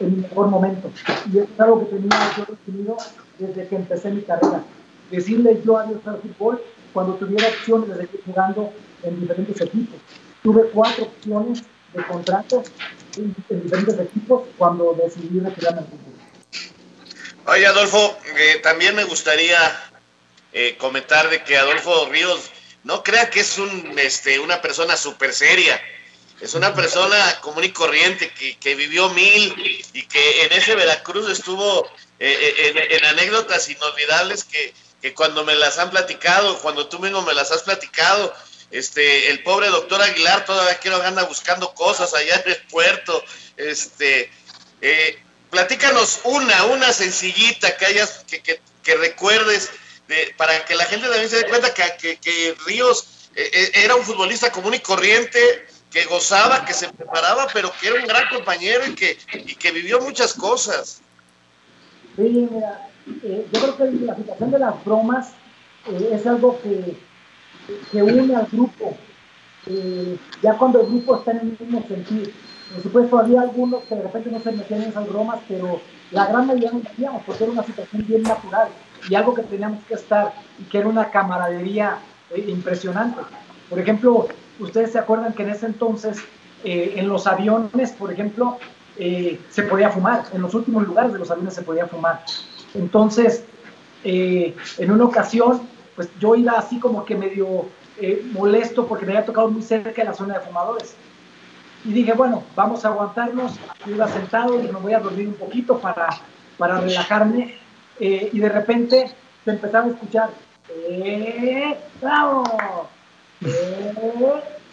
en mi mejor momento. Y es algo que tenía yo definido desde que empecé mi carrera. Decirle yo adiós al fútbol cuando tuviera opciones de seguir jugando en diferentes equipos. Tuve cuatro opciones de contrato en, diferentes equipos cuando decidí retirarme del fútbol. Oye, Adolfo, eh, también me gustaría eh, comentar de que Adolfo Ríos no crea que es un, este, una persona súper seria. Es una persona común y corriente que, que, vivió mil y que en ese Veracruz estuvo eh, en, en, anécdotas inolvidables que, que cuando me las han platicado, cuando tú mismo me las has platicado, este, el pobre doctor Aguilar todavía quiero anda buscando cosas allá en el puerto, este, eh, platícanos una, una sencillita que hayas, que, que, recuerdes, de, para que la gente también se dé cuenta que, que Ríos eh, eh, era un futbolista común y corriente, que gozaba, que se preparaba, pero que era un gran compañero y que, y que vivió muchas cosas. Sí, mira, yo creo que la situación de las bromas es algo que, que, une al grupo. Eh, ya cuando el grupo está en el mismo sentido. Por supuesto, había algunos que de repente no se metían en esas bromas, pero la gran mayoría nos metíamos porque era una situación bien natural y algo que teníamos que estar y que era una camaradería impresionante. Por ejemplo, ustedes se acuerdan que en ese entonces en los aviones, por ejemplo, se podía fumar. En los últimos lugares de los aviones se podía fumar. Entonces, eh, en una ocasión, pues yo iba así como que medio eh, molesto porque me había tocado muy cerca de la zona de fumadores. Y dije, bueno, vamos a aguantarnos. Yo iba sentado y me voy a dormir un poquito para, para relajarme. Eh, y de repente se empezaba a escuchar, ¡Eh, ¡Bravo! ¡Eh,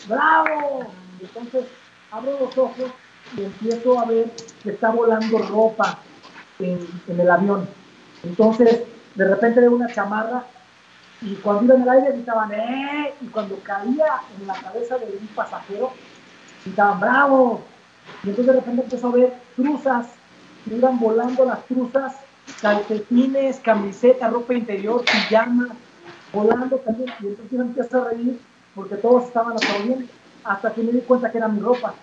¡Bravo! Entonces abro los ojos y empiezo a ver que está volando ropa en, en el avión. Entonces, de repente veo una chamarra y cuando iba en el aire gritaban ¡eh! Y cuando caía en la cabeza de un pasajero, gritaban ¡bravo! Y entonces de repente empezó a ver cruzas, iban volando las cruzas, calcetines, camiseta, ropa interior, pijama, volando también. Y entonces yo empecé a reír porque todos estaban aplaudiendo, hasta que me di cuenta que era mi ropa.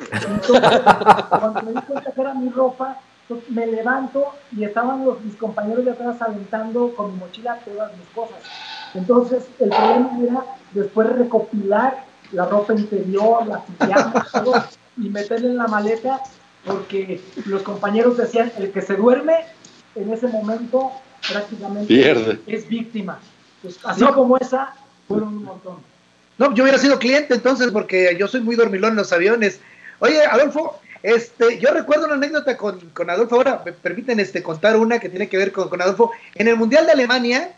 Entonces, cuando me di cuenta que era mi ropa, me levanto y estaban los, mis compañeros de atrás alentando con mi mochila todas mis cosas. Entonces, el problema era después recopilar la ropa interior, la pijama, todo, y meterla en la maleta, porque los compañeros decían, el que se duerme en ese momento prácticamente Pierde. es víctima. Pues, así como esa, fueron un montón. No, yo hubiera sido cliente entonces, porque yo soy muy dormilón en los aviones. Oye, Adolfo, este, yo recuerdo una anécdota con, Adolfo, ahora me permiten este, contar una que tiene que ver con, Adolfo. En el Mundial de Alemania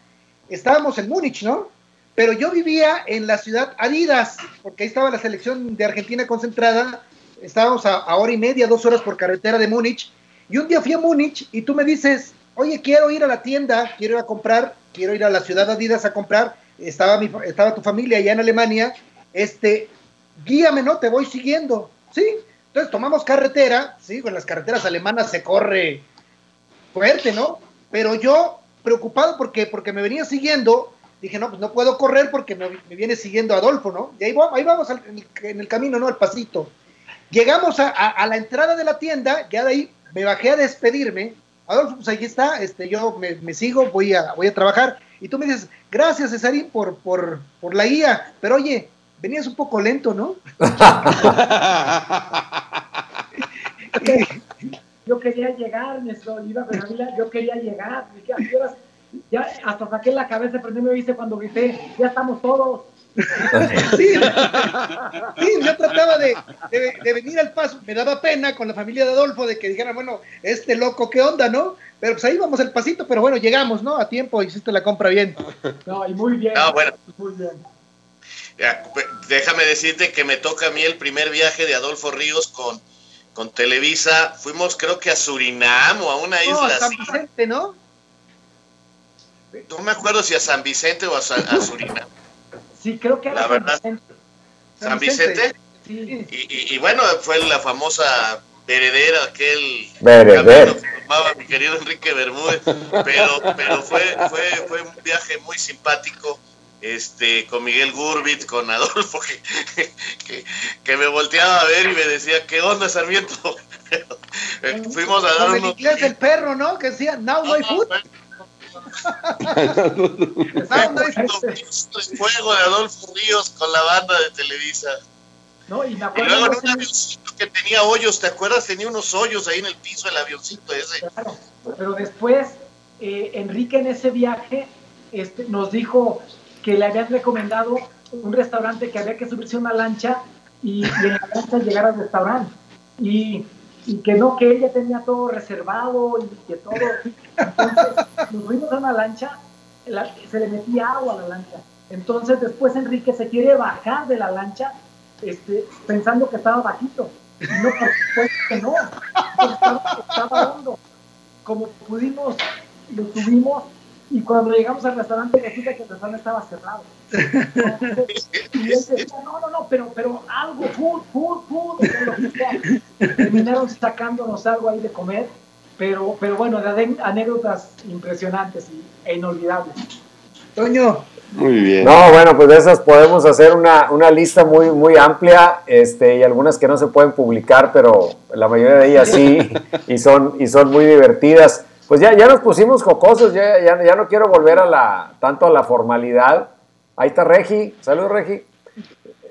estábamos en Múnich, ¿no? pero yo vivía en la ciudad Adidas, porque ahí estaba la selección de Argentina concentrada, estábamos a, a hora y media, dos horas por carretera de Múnich, y un día fui a Múnich y tú me dices, oye, quiero ir a la tienda, quiero ir a comprar, quiero ir a la ciudad Adidas a comprar, estaba, mi, estaba tu familia allá en Alemania, este, guíame, ¿no? Te voy siguiendo, ¿sí? Entonces tomamos carretera, sí, con las carreteras alemanas se corre fuerte, ¿no? Pero yo, preocupado porque, porque me venía siguiendo, dije, no, pues no puedo correr porque me, viene siguiendo Adolfo, ¿no? Y ahí, ahí vamos en, el, camino, ¿no? Al pasito. Llegamos a, a, a, la entrada de la tienda, ya de ahí me bajé a despedirme. Adolfo, pues ahí está, este, yo me, me sigo, voy a, voy a trabajar. Y tú me dices, gracias Cesarín por, por, por la guía, pero oye, venías un poco lento, ¿no? yo quería llegar, nuestro iba a yo quería llegar. Ya hasta saqué la cabeza, pero no me viste cuando grité, ya estamos todos. sí, sí, yo trataba de, de, de, venir al paso, me daba pena con la familia de Adolfo de que dijeran, bueno, este loco, ¿qué onda, no? Pero pues ahí vamos al pasito, pero bueno, llegamos, ¿no? A tiempo, hiciste la compra bien. No, y muy bien. No, bueno. Muy bien. Déjame decirte que me toca a mí el primer viaje de Adolfo Ríos con, con Televisa. Fuimos creo que a Surinam o a una isla no, a San así. Vicente, ¿no? No me acuerdo si a San Vicente o a, a Surinam. Sí, creo que la verdad. San Vicente. San Vicente. Sí. Y, y, y, bueno, fue la famosa heredera, aquel Heredero. que tomaba mi querido Enrique Bermúdez, pero, pero fue, fue, fue un viaje muy simpático este, con Miguel Gurbit, con Adolfo, que, que, que, me volteaba a ver y me decía, ¿qué onda, Sarmiento? Fuimos a dar Con el inglés del perro, ¿no? Que decía, now no hay food. Now no hay food. El fuego de Adolfo Ríos con la banda de Televisa. No, y, me Y acuerdo luego en un avioncito que tenía hoyos, ¿te acuerdas? Tenía unos hoyos ahí en el piso el avioncito ese. Claro, pero después eh, Enrique en ese viaje este, nos dijo que le habían recomendado un restaurante que había que subirse una lancha y, y en la lancha llegar al restaurante. Y, y que no, que él ya tenía todo reservado y que todo. Entonces nos fuimos a una lancha, la- se le metía agua a la lancha. Entonces después Enrique se quiere bajar de la lancha este, pensando que estaba bajito. Y no, por supuesto que no. Estaba, estaba hondo como pudimos, lo subimos y cuando llegamos al restaurante resulta que el restaurante estaba cerrado. Y él decía, no, no, no, pero, pero algo, food, food, food, y lo que sea. Terminaron sacándonos algo ahí de comer, pero, pero bueno, de anécdotas impresionantes y, e inolvidables. Toño, Muy bien. No, bueno, pues de esas podemos hacer una, una lista muy, muy amplia este, y algunas que no se pueden publicar, pero la mayoría de ellas sí, y son, y son muy divertidas. Pues ya, ya nos pusimos jocosos, ya, ya, ya no quiero volver a la, tanto a la formalidad. Ahí está Regi, salud Regi.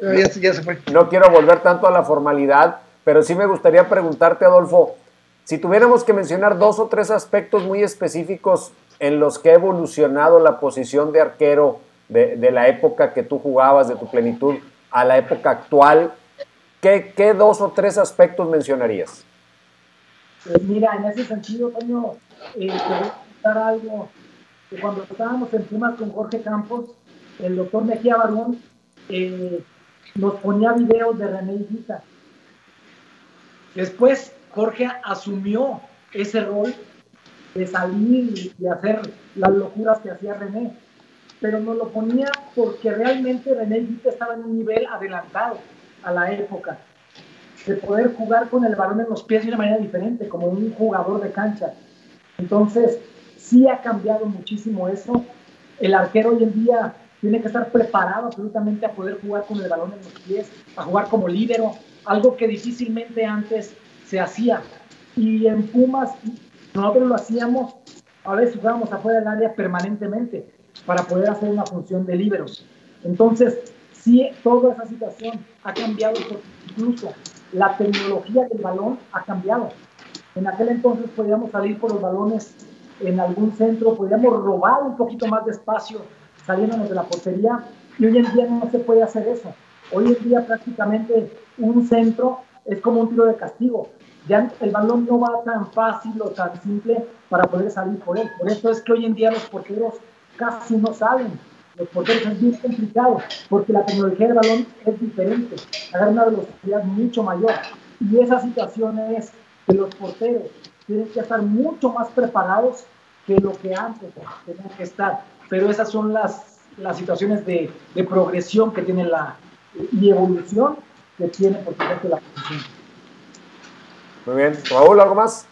ya, se- ya se fue. No quiero volver tanto a la formalidad, pero sí me gustaría preguntarte, Adolfo, si tuviéramos que mencionar dos o tres aspectos muy específicos en los que ha evolucionado la posición de arquero de, de la época que tú jugabas, de tu plenitud, a la época actual, ¿qué, qué dos o tres aspectos mencionarías? Pues mira, en ese sentido, Toño, eh, contar algo. Que cuando estábamos en Pumas con Jorge Campos, el doctor Mejía Barón eh, nos ponía videos de René Higuita. Después Jorge asumió ese rol de salir y hacer las locuras que hacía René, pero nos lo ponía porque realmente René Higuita estaba en un nivel adelantado a la época de poder jugar con el balón en los pies de una manera diferente, como un jugador de cancha. Entonces, sí ha cambiado muchísimo eso. El arquero hoy en día tiene que estar preparado absolutamente a poder jugar con el balón en los pies, a jugar como líbero, algo que difícilmente antes se hacía. Y en Pumas nosotros lo hacíamos, a veces jugábamos afuera del área permanentemente para poder hacer una función de líberos. Entonces, sí, toda esa situación ha cambiado, incluso la tecnología del balón ha cambiado. En aquel entonces podíamos salir por los balones en algún centro, podíamos robar un poquito más de espacio saliéndonos de la portería y hoy en día no se puede hacer eso. Hoy en día prácticamente un centro es como un tiro de castigo. Ya el balón no va tan fácil o tan simple para poder salir por él. Por eso es que hoy en día los porteros casi no salen los porteros es bien complicado porque la tecnología del balón es diferente, agarra una velocidad mucho mayor. Y esa situación es que los porteros tienen que estar mucho más preparados que lo que antes tenían que estar. Pero esas son las, las situaciones de, de progresión que tiene la y evolución que tiene, por supuesto, la posición. Muy bien. Raúl, ¿algo más?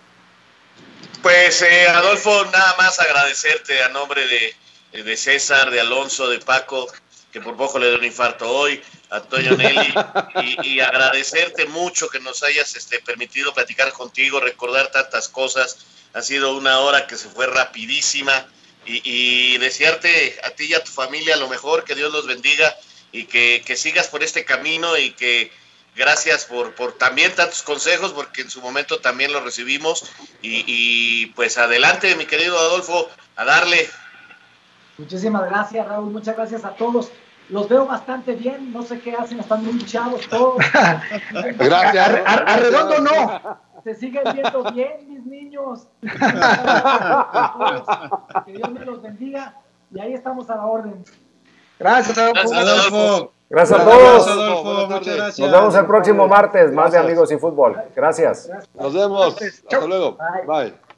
Pues eh, Adolfo, nada más agradecerte a nombre de, de César, de Alonso, de Paco, que por poco le dio un infarto hoy, a Toño Nelly, y, y, agradecerte mucho que nos hayas este, permitido platicar contigo, recordar tantas cosas. Ha sido una hora que se fue rapidísima y, desearte a ti y a tu familia lo mejor, que Dios los bendiga y que, que sigas por este camino y que gracias por, por también tantos consejos, porque en su momento también los recibimos. Y, pues adelante, mi querido Adolfo, a darle. Muchísimas gracias, Raúl. Muchas gracias a todos. Los veo bastante bien. No sé qué hacen, están muy chavos todos. gracias. Arredondo no. Se siguen viendo bien, mis niños. que Dios me los bendiga. Y ahí estamos a la orden. Gracias, Adolfo. Gracias, Adolfo. Gracias a todos. Adolfo, muchas gracias. Nos vemos el próximo martes, más de Amigos y Fútbol. Gracias. Nos vemos. Hasta luego. Bye. Bye.